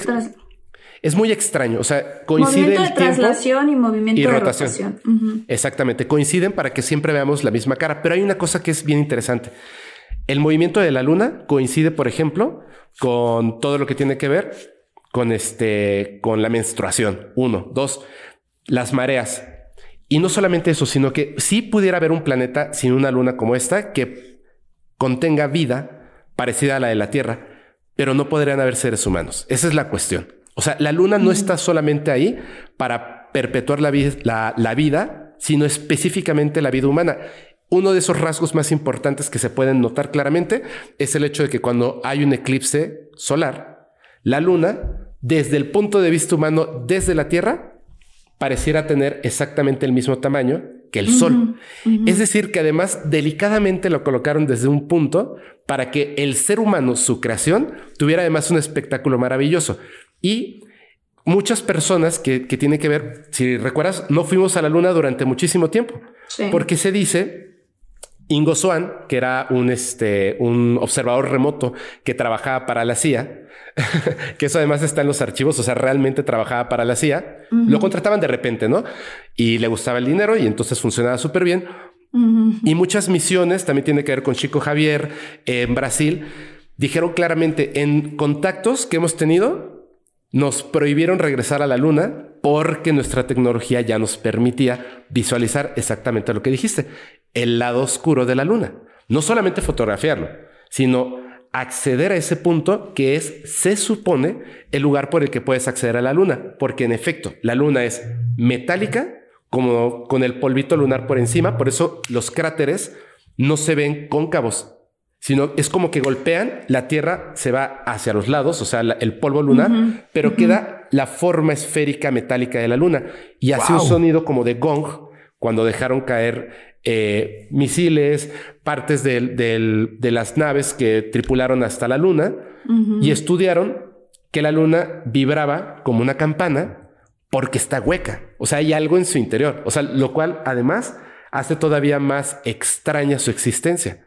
Es muy extraño, o sea, coincide movimiento de traslación y movimiento de rotación. Exactamente, coinciden para que siempre veamos la misma cara, pero hay una cosa que es bien interesante. El movimiento de la luna coincide, por ejemplo, con todo lo que tiene que ver con este, con la menstruación. Uno, dos, las mareas. Y no solamente eso, sino que si pudiera haber un planeta sin una luna como esta que contenga vida parecida a la de la Tierra, pero no podrían haber seres humanos. Esa es la cuestión. O sea, la luna no está solamente ahí para perpetuar la, la vida, sino específicamente la vida humana. Uno de esos rasgos más importantes que se pueden notar claramente es el hecho de que cuando hay un eclipse solar, la luna, desde el punto de vista humano, desde la Tierra, pareciera tener exactamente el mismo tamaño que el Sol. Es decir, que además delicadamente lo colocaron desde un punto para que el ser humano, su creación, tuviera además un espectáculo maravilloso. Y muchas personas que, que tienen que ver, si recuerdas, no fuimos a la Luna durante muchísimo tiempo, porque se dice Ingo Swan, que era un, este, un observador remoto que trabajaba para la CIA, que eso además está en los archivos, o sea, realmente trabajaba para la CIA, lo contrataban de repente, ¿no? Y le gustaba el dinero y entonces funcionaba súper bien. Y muchas misiones, también tiene que ver con Chico Javier en Brasil, dijeron claramente en contactos que hemos tenido, nos prohibieron regresar a la luna porque nuestra tecnología ya nos permitía visualizar exactamente lo que dijiste el lado oscuro de la luna. No solamente fotografiarlo, sino acceder a ese punto que es, se supone, el lugar por el que puedes acceder a la luna. Porque en efecto, la luna es metálica, como con el polvito lunar por encima. Por eso los cráteres no se ven cóncavos, sino es como que golpean, la Tierra se va hacia los lados, o sea, el polvo lunar, pero queda la forma esférica metálica de la luna. Y hace un sonido como de gong cuando dejaron caer eh, misiles, partes de las naves que tripularon hasta la Luna y estudiaron que la Luna vibraba como una campana porque está hueca. O sea, hay algo en su interior. O sea, lo cual además hace todavía más extraña su existencia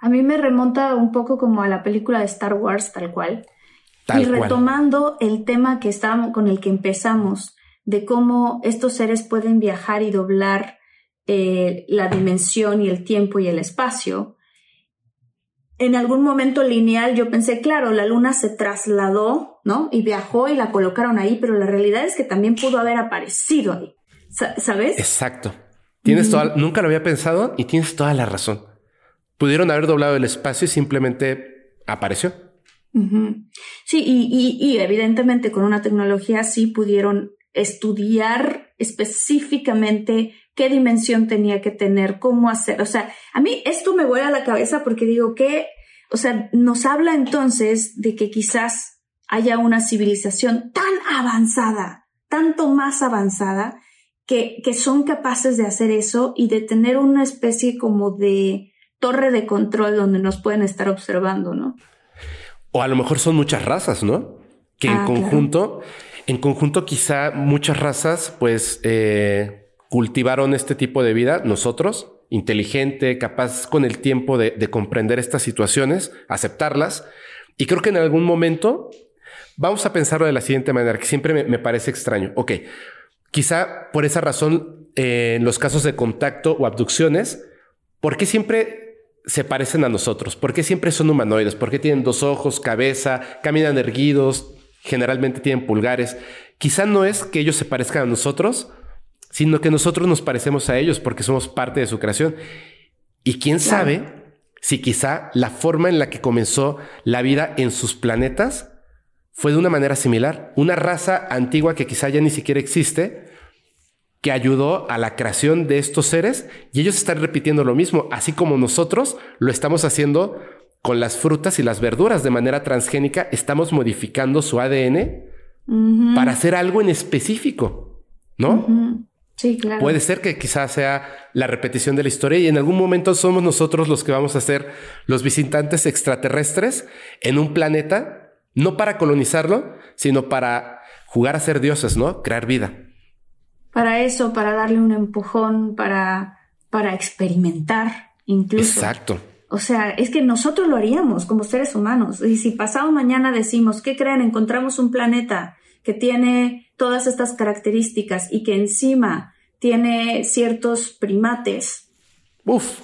A mí me remonta un poco como a la película de Star Wars, tal cual. y retomando el tema que estábamos, con el que empezamos, de cómo estos seres pueden viajar y doblar eh, la dimensión y el tiempo y el espacio. En algún momento lineal yo pensé, claro, la luna se trasladó, ¿no? Y viajó y la colocaron ahí, pero la realidad es que también pudo haber aparecido ahí. ¿Sabes? Exacto. Tienes toda, nunca lo había pensado y tienes toda la razón pudieron haber doblado el espacio y simplemente apareció. Sí, y, evidentemente con una tecnología así pudieron estudiar específicamente qué dimensión tenía que tener, cómo hacer. O sea, a mí esto me vuela a la cabeza porque digo que, o sea, nos habla entonces de que quizás haya una civilización tan avanzada, tanto más avanzada, que, que son capaces de hacer eso y de tener una especie como de, torre de control donde nos pueden estar observando, ¿no? O a lo mejor son muchas razas, ¿no? Que en ah, conjunto, en conjunto quizá muchas razas pues eh, cultivaron este tipo de vida, nosotros, inteligente, capaz con el tiempo de, comprender estas situaciones, aceptarlas. Y creo que en algún momento vamos a pensarlo de la siguiente manera, que siempre me, parece extraño. Ok, quizá por esa razón, eh, en los casos de contacto o abducciones, ¿por qué siempre se parecen a nosotros? ¿Por qué siempre son humanoides? ¿Por qué tienen dos ojos, cabeza, caminan erguidos, generalmente tienen pulgares? Quizá no es que ellos se parezcan a nosotros, sino que nosotros nos parecemos a ellos porque somos parte de su creación. Y quién sabe si quizá la forma en la que comenzó la vida en sus planetas fue de una manera similar. Una raza antigua que quizá ya ni siquiera existe, que ayudó a la creación de estos seres y ellos están repitiendo lo mismo, así como nosotros lo estamos haciendo con las frutas y las verduras de manera transgénica, estamos modificando su ADN para hacer algo en específico, ¿no? Sí, claro. Puede ser que quizás sea la repetición de la historia y en algún momento somos nosotros los que vamos a ser los visitantes extraterrestres en un planeta, no para colonizarlo, sino para jugar a ser dioses, ¿no? Crear vida. Para eso, para darle un empujón, para, para experimentar incluso. Exacto. O sea, es que nosotros lo haríamos como seres humanos. Y si pasado mañana decimos, ¿qué creen? Encontramos un planeta que tiene todas estas características y que encima tiene ciertos primates. Uf.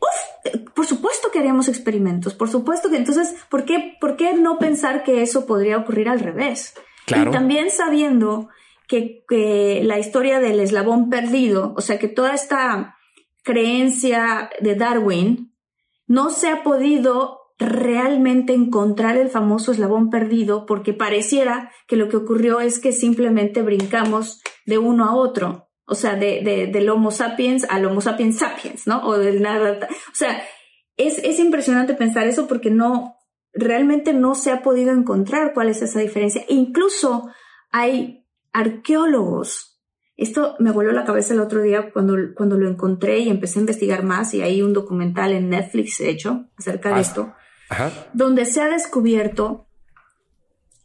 Uf, por supuesto que haríamos experimentos, por supuesto que entonces, ¿por qué, ¿por qué no pensar que eso podría ocurrir al revés? Claro. Y también sabiendo que, la historia del eslabón perdido, o sea, que toda esta creencia de Darwin no se ha podido realmente encontrar el famoso eslabón perdido porque pareciera que lo que ocurrió es que simplemente brincamos de uno a otro, o sea, de, de, del Homo sapiens al Homo sapiens sapiens, ¿no? O del nada. O sea, es, es impresionante pensar eso porque no, realmente no se ha podido encontrar cuál es esa diferencia. Incluso hay arqueólogos. Esto me volvió la cabeza el otro día cuando, cuando lo encontré y empecé a investigar más y hay un documental en Netflix hecho acerca de Ah. esto Ajá. donde se ha descubierto,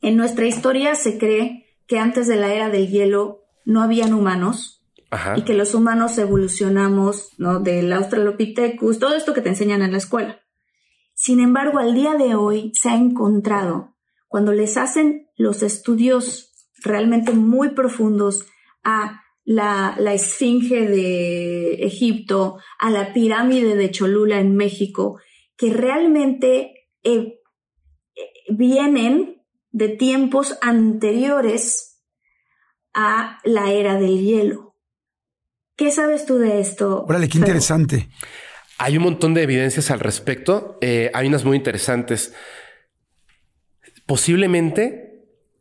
en nuestra historia se cree que antes de la era del hielo no habían humanos Ajá. y que los humanos evolucionamos, ¿no? Del Australopithecus, todo esto que te enseñan en la escuela. Sin embargo, al día de hoy se ha encontrado, cuando les hacen los estudios realmente muy profundos a la, la esfinge de Egipto, a la pirámide de Cholula en México, que realmente eh, eh, vienen de tiempos anteriores a la era del hielo. ¿Qué sabes tú de esto? Órale, qué interesante. Hay un montón de evidencias al respecto. Eh, hay unas muy interesantes. Posiblemente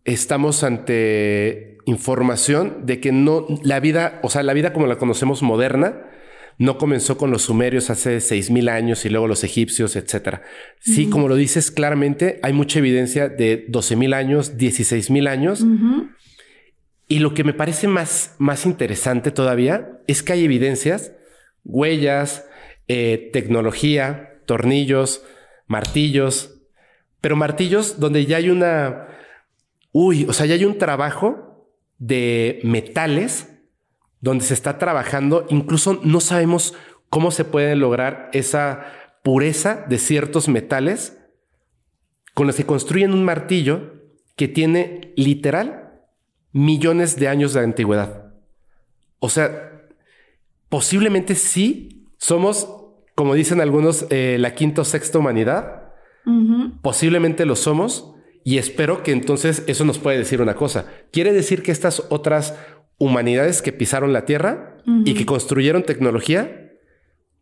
estamos ante información de que no la vida, o sea, la vida como la conocemos moderna, no comenzó con los sumerios hace 6000 años y luego los egipcios, etcétera. Sí, como lo dices claramente, hay mucha evidencia de 12000 años, 16000 años. Y lo que me parece más, más interesante todavía es que hay evidencias, huellas, eh, tecnología, tornillos, martillos, pero martillos donde ya hay una, uy, o sea, ya hay un trabajo de metales donde se está trabajando, incluso no sabemos cómo se puede lograr esa pureza de ciertos metales con los que construyen un martillo que tiene literal millones de años de antigüedad. O sea, posiblemente sí somos, como dicen algunos, eh, la quinta o sexta humanidad. Posiblemente lo somos y espero que entonces eso nos puede decir una cosa. Quiere decir que estas otras humanidades que pisaron la Tierra y que construyeron tecnología,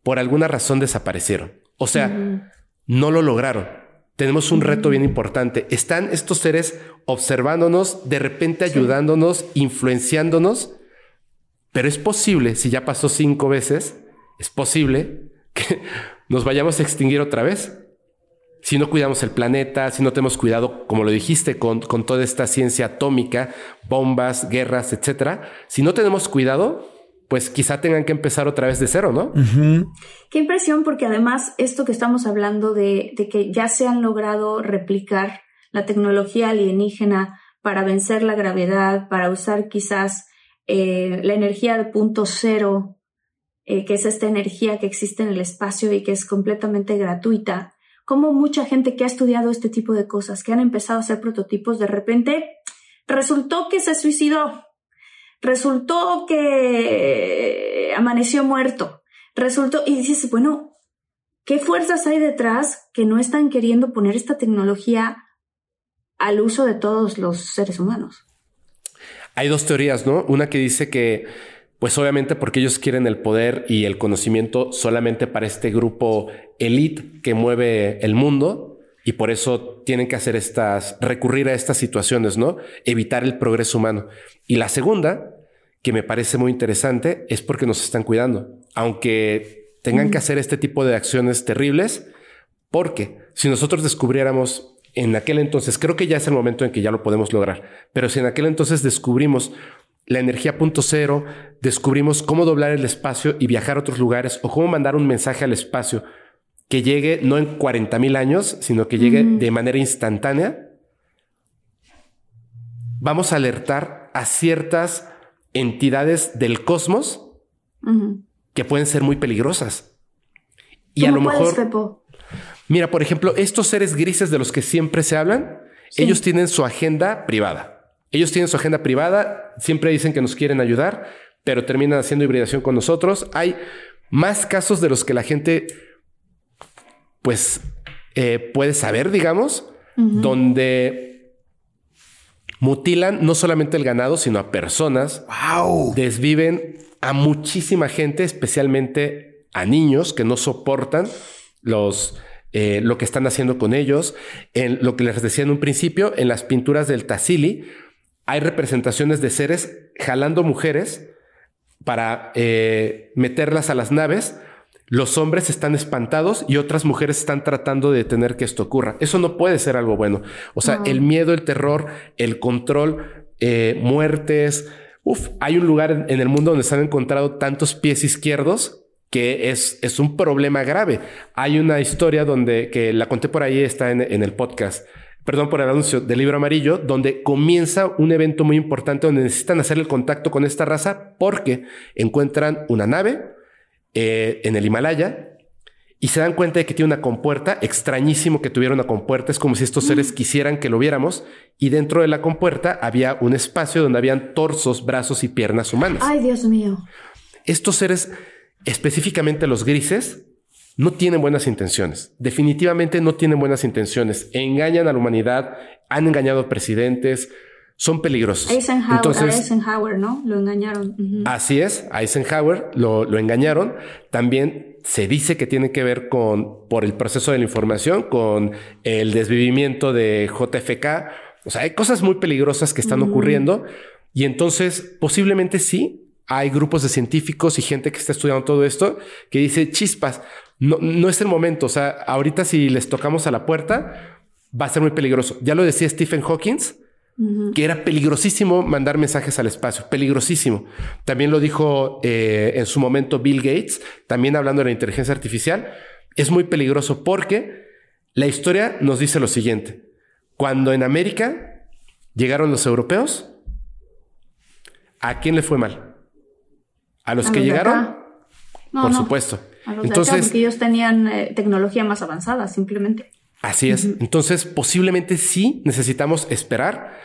por alguna razón desaparecieron. O sea, no lo lograron. Tenemos un reto bien importante. Están estos seres observándonos, de repente ayudándonos, influenciándonos, pero es posible, si ya pasó cinco veces, es posible que nos vayamos a extinguir otra vez. Si no cuidamos el planeta, si no tenemos cuidado, como lo dijiste, con, con toda esta ciencia atómica, bombas, guerras, etcétera, si no tenemos cuidado, pues quizá tengan que empezar otra vez de cero, ¿no? Qué impresión, porque además esto que estamos hablando de, de que ya se han logrado replicar la tecnología alienígena para vencer la gravedad, para usar quizás eh, la energía de punto cero, eh, que es esta energía que existe en el espacio y que es completamente gratuita. Como mucha gente que ha estudiado este tipo de cosas, que han empezado a hacer prototipos, de repente resultó que se suicidó, resultó que amaneció muerto, resultó, y dices, bueno, ¿qué fuerzas hay detrás que no están queriendo poner esta tecnología al uso de todos los seres humanos? Hay dos teorías, ¿no? Una que dice que, pues obviamente porque ellos quieren el poder y el conocimiento solamente para este grupo elite que mueve el mundo y por eso tienen que hacer estas, recurrir a estas situaciones, ¿no? Evitar el progreso humano. Y la segunda, que me parece muy interesante es porque nos están cuidando, aunque tengan que hacer este tipo de acciones terribles, porque si nosotros descubriéramos en aquel entonces, creo que ya es el momento en que ya lo podemos lograr, pero si en aquel entonces descubrimos la energía punto cero, descubrimos cómo doblar el espacio y viajar a otros lugares o cómo mandar un mensaje al espacio que llegue no en 40 mil años, sino que llegue de manera instantánea, vamos a alertar a ciertas entidades del cosmos que pueden ser muy peligrosas. Y a lo mejor... Mira, por ejemplo, estos seres grises de los que siempre se hablan, ellos tienen su agenda privada. Ellos tienen su agenda privada, siempre dicen que nos quieren ayudar, pero terminan haciendo hibridación con nosotros. Hay más casos de los que la gente, pues, eh, puede saber, digamos, donde mutilan no solamente el ganado, sino a personas. Wow. Desviven a muchísima gente, especialmente a niños que no soportan los eh, lo que están haciendo con ellos. En lo que les decía en un principio, en las pinturas del Tassili, hay representaciones de seres jalando mujeres para eh, meterlas a las naves. Los hombres están espantados y otras mujeres están tratando de detener que esto ocurra. Eso no puede ser algo bueno. O sea, el miedo, el terror, el control, eh, muertes. Uf, hay un lugar en, el mundo donde se han encontrado tantos pies izquierdos que es, es un problema grave. Hay una historia donde que la conté por ahí, está en, en el podcast perdón por el anuncio del libro amarillo, donde comienza un evento muy importante donde necesitan hacer el contacto con esta raza porque encuentran una nave eh, en el Himalaya y se dan cuenta de que tiene una compuerta, extrañísimo que tuviera una compuerta, es como si estos seres mm. quisieran que lo viéramos, y dentro de la compuerta había un espacio donde habían torsos, brazos y piernas humanas. Ay, Dios mío. Estos seres, específicamente los grises, no tienen buenas intenciones. Definitivamente no tienen buenas intenciones. Engañan a la humanidad, han engañado a presidentes, son peligrosos. Eisenhower, Entonces, Eisenhower ¿no? Lo engañaron. Así es, Eisenhower lo, lo engañaron. También se dice que tiene que ver con, por el proceso de la información, con el desvivimiento de JFK. O sea, hay cosas muy peligrosas que están ocurriendo. Y entonces, posiblemente sí, hay grupos de científicos y gente que está estudiando todo esto que dice chispas, no, no es el momento. O sea, ahorita si les tocamos a la puerta, va a ser muy peligroso. Ya lo decía Stephen Hawking, que era peligrosísimo mandar mensajes al espacio, peligrosísimo. También lo dijo eh, en su momento Bill Gates, también hablando de la inteligencia artificial. Es muy peligroso porque la historia nos dice lo siguiente. Cuando en América llegaron los europeos, ¿a quién le fue mal? ¿A los que llegaron? por supuesto. Entonces, porque ellos tenían eh, tecnología más avanzada, simplemente. Así es. Entonces, posiblemente sí necesitamos esperar,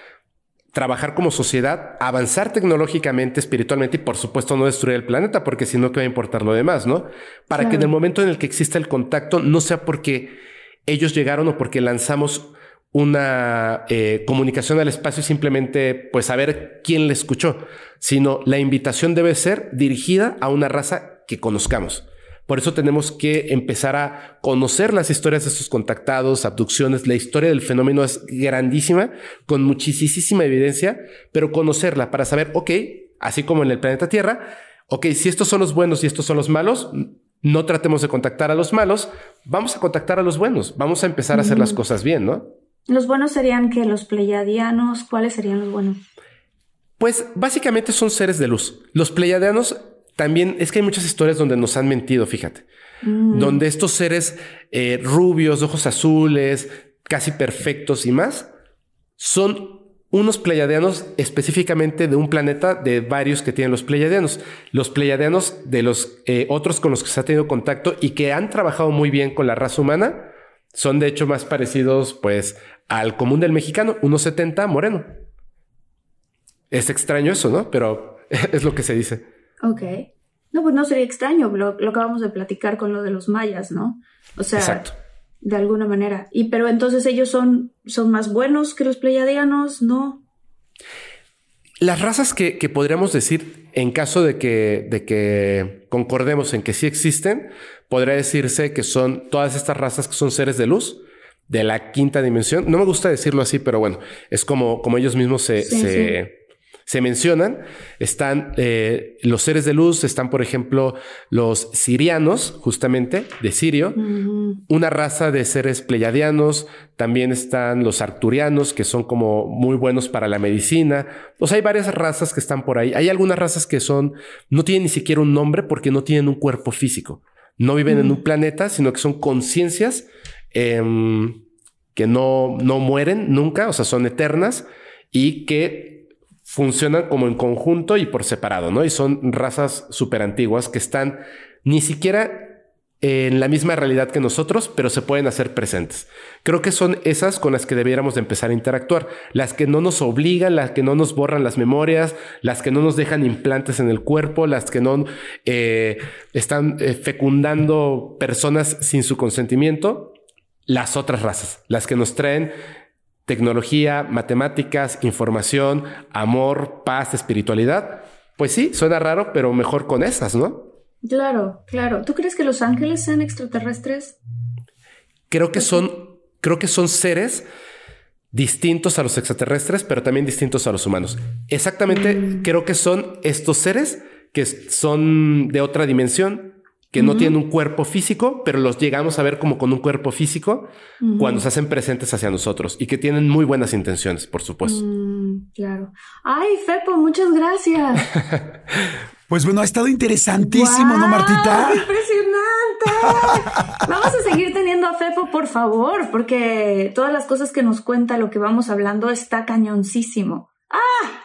trabajar como sociedad, avanzar tecnológicamente, espiritualmente y por supuesto no destruir el planeta, porque si no, ¿qué va a importar lo demás, no? Para que en el momento en el que exista el contacto no sea porque ellos llegaron o porque lanzamos una eh, comunicación al espacio simplemente pues saber quién le escuchó, sino la invitación debe ser dirigida a una raza que conozcamos. Por eso tenemos que empezar a conocer las historias de estos contactados, abducciones. La historia del fenómeno es grandísima, con muchísima evidencia, pero conocerla para saber, ok, así como en el planeta Tierra, ok, si estos son los buenos y estos son los malos, no tratemos de contactar a los malos, vamos a contactar a los buenos, vamos a empezar a hacer las cosas bien, ¿no? Los buenos serían que los pleiadianos, ¿cuáles serían los buenos? Pues básicamente son seres de luz. Los pleiadianos también es que hay muchas historias donde nos han mentido, fíjate. Mm. Donde estos seres eh, rubios, ojos azules, casi perfectos y más, son unos pleiadianos específicamente de un planeta de varios que tienen los pleiadianos. Los pleiadianos de los eh, otros con los que se ha tenido contacto y que han trabajado muy bien con la raza humana son de hecho más parecidos pues al común del mexicano, 1,70 moreno. Es extraño eso, ¿no? Pero es lo que se dice. Ok. No, pues no sería extraño lo, lo acabamos de platicar con lo de los mayas, ¿no? O sea, de alguna manera. Y pero entonces ellos son, son más buenos que los pleiadianos, ¿no? Las razas que, que, podríamos decir, en caso de que, de que concordemos en que sí existen, podría decirse que son todas estas razas que son seres de luz de la quinta dimensión. No me gusta decirlo así, pero bueno, es como, como ellos mismos se, se, se mencionan. Están eh, los seres de luz, están, por ejemplo, los sirianos, justamente, de Sirio, una raza de seres pleyadianos, también están los arcturianos, que son como muy buenos para la medicina. O sea, hay varias razas que están por ahí. Hay algunas razas que son, no tienen ni siquiera un nombre porque no tienen un cuerpo físico. No viven en un planeta, sino que son conciencias em, que no, no mueren nunca, o sea, son eternas y que funcionan como en conjunto y por separado, ¿no? Y son razas súper antiguas que están ni siquiera en la misma realidad que nosotros, pero se pueden hacer presentes. Creo que son esas con las que debiéramos de empezar a interactuar, las que no nos obligan, las que no nos borran las memorias, las que no nos dejan implantes en el cuerpo, las que no eh, están eh, fecundando personas sin su consentimiento, las otras razas, las que nos traen tecnología, matemáticas, información, amor, paz, espiritualidad. Pues sí, suena raro, pero mejor con esas, ¿no? Claro, claro. ¿Tú crees que los ángeles sean extraterrestres? Creo que son, creo que son seres distintos a los extraterrestres, pero también distintos a los humanos. Exactamente, mm. creo que son estos seres que son de otra dimensión, que no tienen un cuerpo físico, pero los llegamos a ver como con un cuerpo físico cuando se hacen presentes hacia nosotros y que tienen muy buenas intenciones, por supuesto. Mm, claro. Ay, Fepo, muchas gracias. pues bueno, ha estado interesantísimo, ¿no, Martita? ¡Impresionante! vamos a seguir teniendo a Fepo, por favor, porque todas las cosas que nos cuenta, lo que vamos hablando, está cañoncísimo. ¡Ah!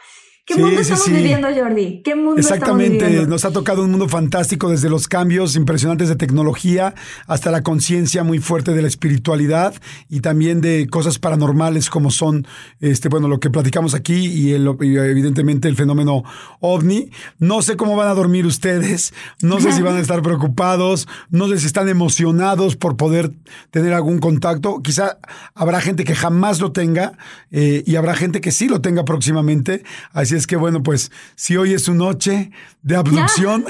¿Qué mundo estamos viviendo, Jordi? ¿Qué mundo Exactamente, nos ha tocado un mundo fantástico desde los cambios impresionantes de tecnología hasta la conciencia muy fuerte de la espiritualidad y también de cosas paranormales como son, este, bueno, lo que platicamos aquí y, el, evidentemente el fenómeno ovni. No sé cómo van a dormir ustedes, no sé si van a estar preocupados, no sé si están emocionados por poder tener algún contacto. Quizá habrá gente que jamás lo tenga eh, y habrá gente que sí lo tenga próximamente. Así es que bueno, pues si hoy es su noche de abducción.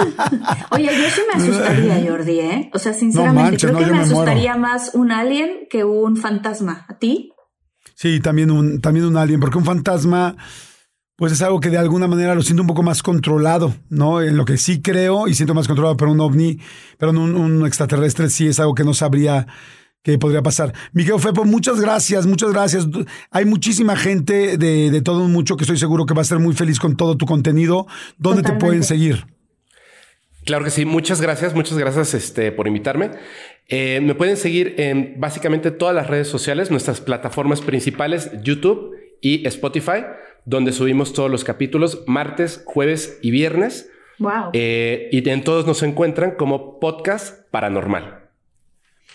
Oye, yo sí me asustaría, Jordi, ¿eh? O sea, sinceramente, creo que me, asustaría más un alien que un fantasma. ¿A ti? Sí, también un, también un alien, porque un fantasma, pues es algo que de alguna manera lo siento un poco más controlado, ¿no? En lo que sí creo y siento más controlado, pero un ovni, pero un, un extraterrestre sí es algo que no sabría que podría pasar. Miguel Fepo, muchas gracias, muchas gracias. Hay muchísima gente de, de, todo mucho que estoy seguro que va a estar muy feliz con todo tu contenido. ¿Dónde te pueden seguir? Claro que sí, muchas gracias, muchas gracias este, por invitarme. Eh, me pueden seguir en básicamente todas las redes sociales, nuestras plataformas principales, YouTube y Spotify, donde subimos todos los capítulos martes, jueves y viernes. Wow. Eh, y en todos nos encuentran como podcast paranormal.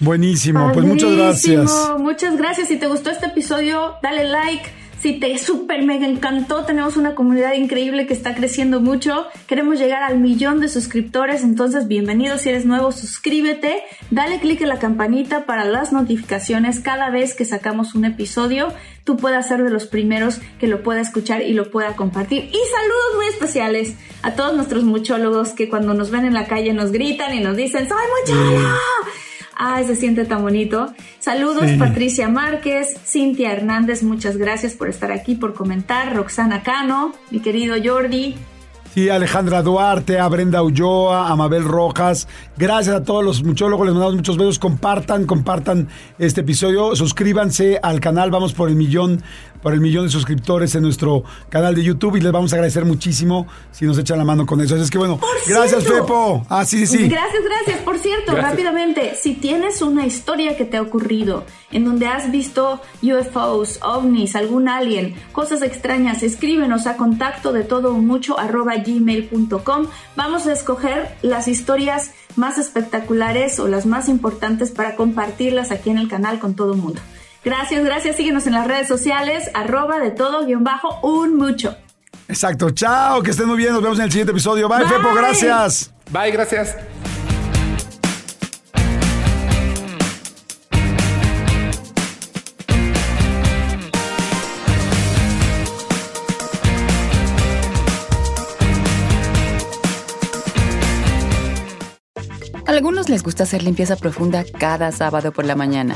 Buenísimo, pues muchas gracias. Muchas gracias. Si te gustó este episodio, dale like. Si te súper mega encantó, tenemos una comunidad increíble que está creciendo mucho. Queremos llegar al millón de suscriptores, entonces bienvenido si eres nuevo, suscríbete, dale click en la campanita para las notificaciones cada vez que sacamos un episodio. Tú puedas ser de los primeros que lo pueda escuchar y lo pueda compartir. Y saludos muy especiales a todos nuestros muchólogos que cuando nos ven en la calle nos gritan y nos dicen, ¡Soy muchólogo! Ay, se siente tan bonito. Saludos Patricia Márquez, Cintia Hernández, muchas gracias por estar aquí, por comentar. Roxana Cano, mi querido Jordi, Sí, Alejandra Duarte, a Brenda Ulloa, a Mabel Rojas. Gracias a todos los muchólogos, les mandamos muchos besos. Compartan, compartan este episodio. Suscríbanse al canal, vamos por el millón por el millón de suscriptores en nuestro canal de YouTube y les vamos a agradecer muchísimo si nos echan la mano con eso. Así es que bueno, gracias Pepo. Ah, sí, sí, sí. Gracias, gracias. Por cierto, rápidamente, si tienes una historia que te ha ocurrido en donde has visto UFOs, ovnis, algún alien, cosas extrañas, escríbenos a contacto de todo mucho arroba gmail.com. Vamos a escoger las historias más espectaculares o las más importantes para compartirlas aquí en el canal con todo el mundo. Gracias, gracias. Síguenos en las redes sociales, arroba de todo guion bajo un mucho. Exacto. Chao, que estén muy bien. Nos vemos en el siguiente episodio. Bye, Bye. Fepo. Gracias. Bye, gracias. A algunos les gusta hacer limpieza profunda cada sábado por la mañana.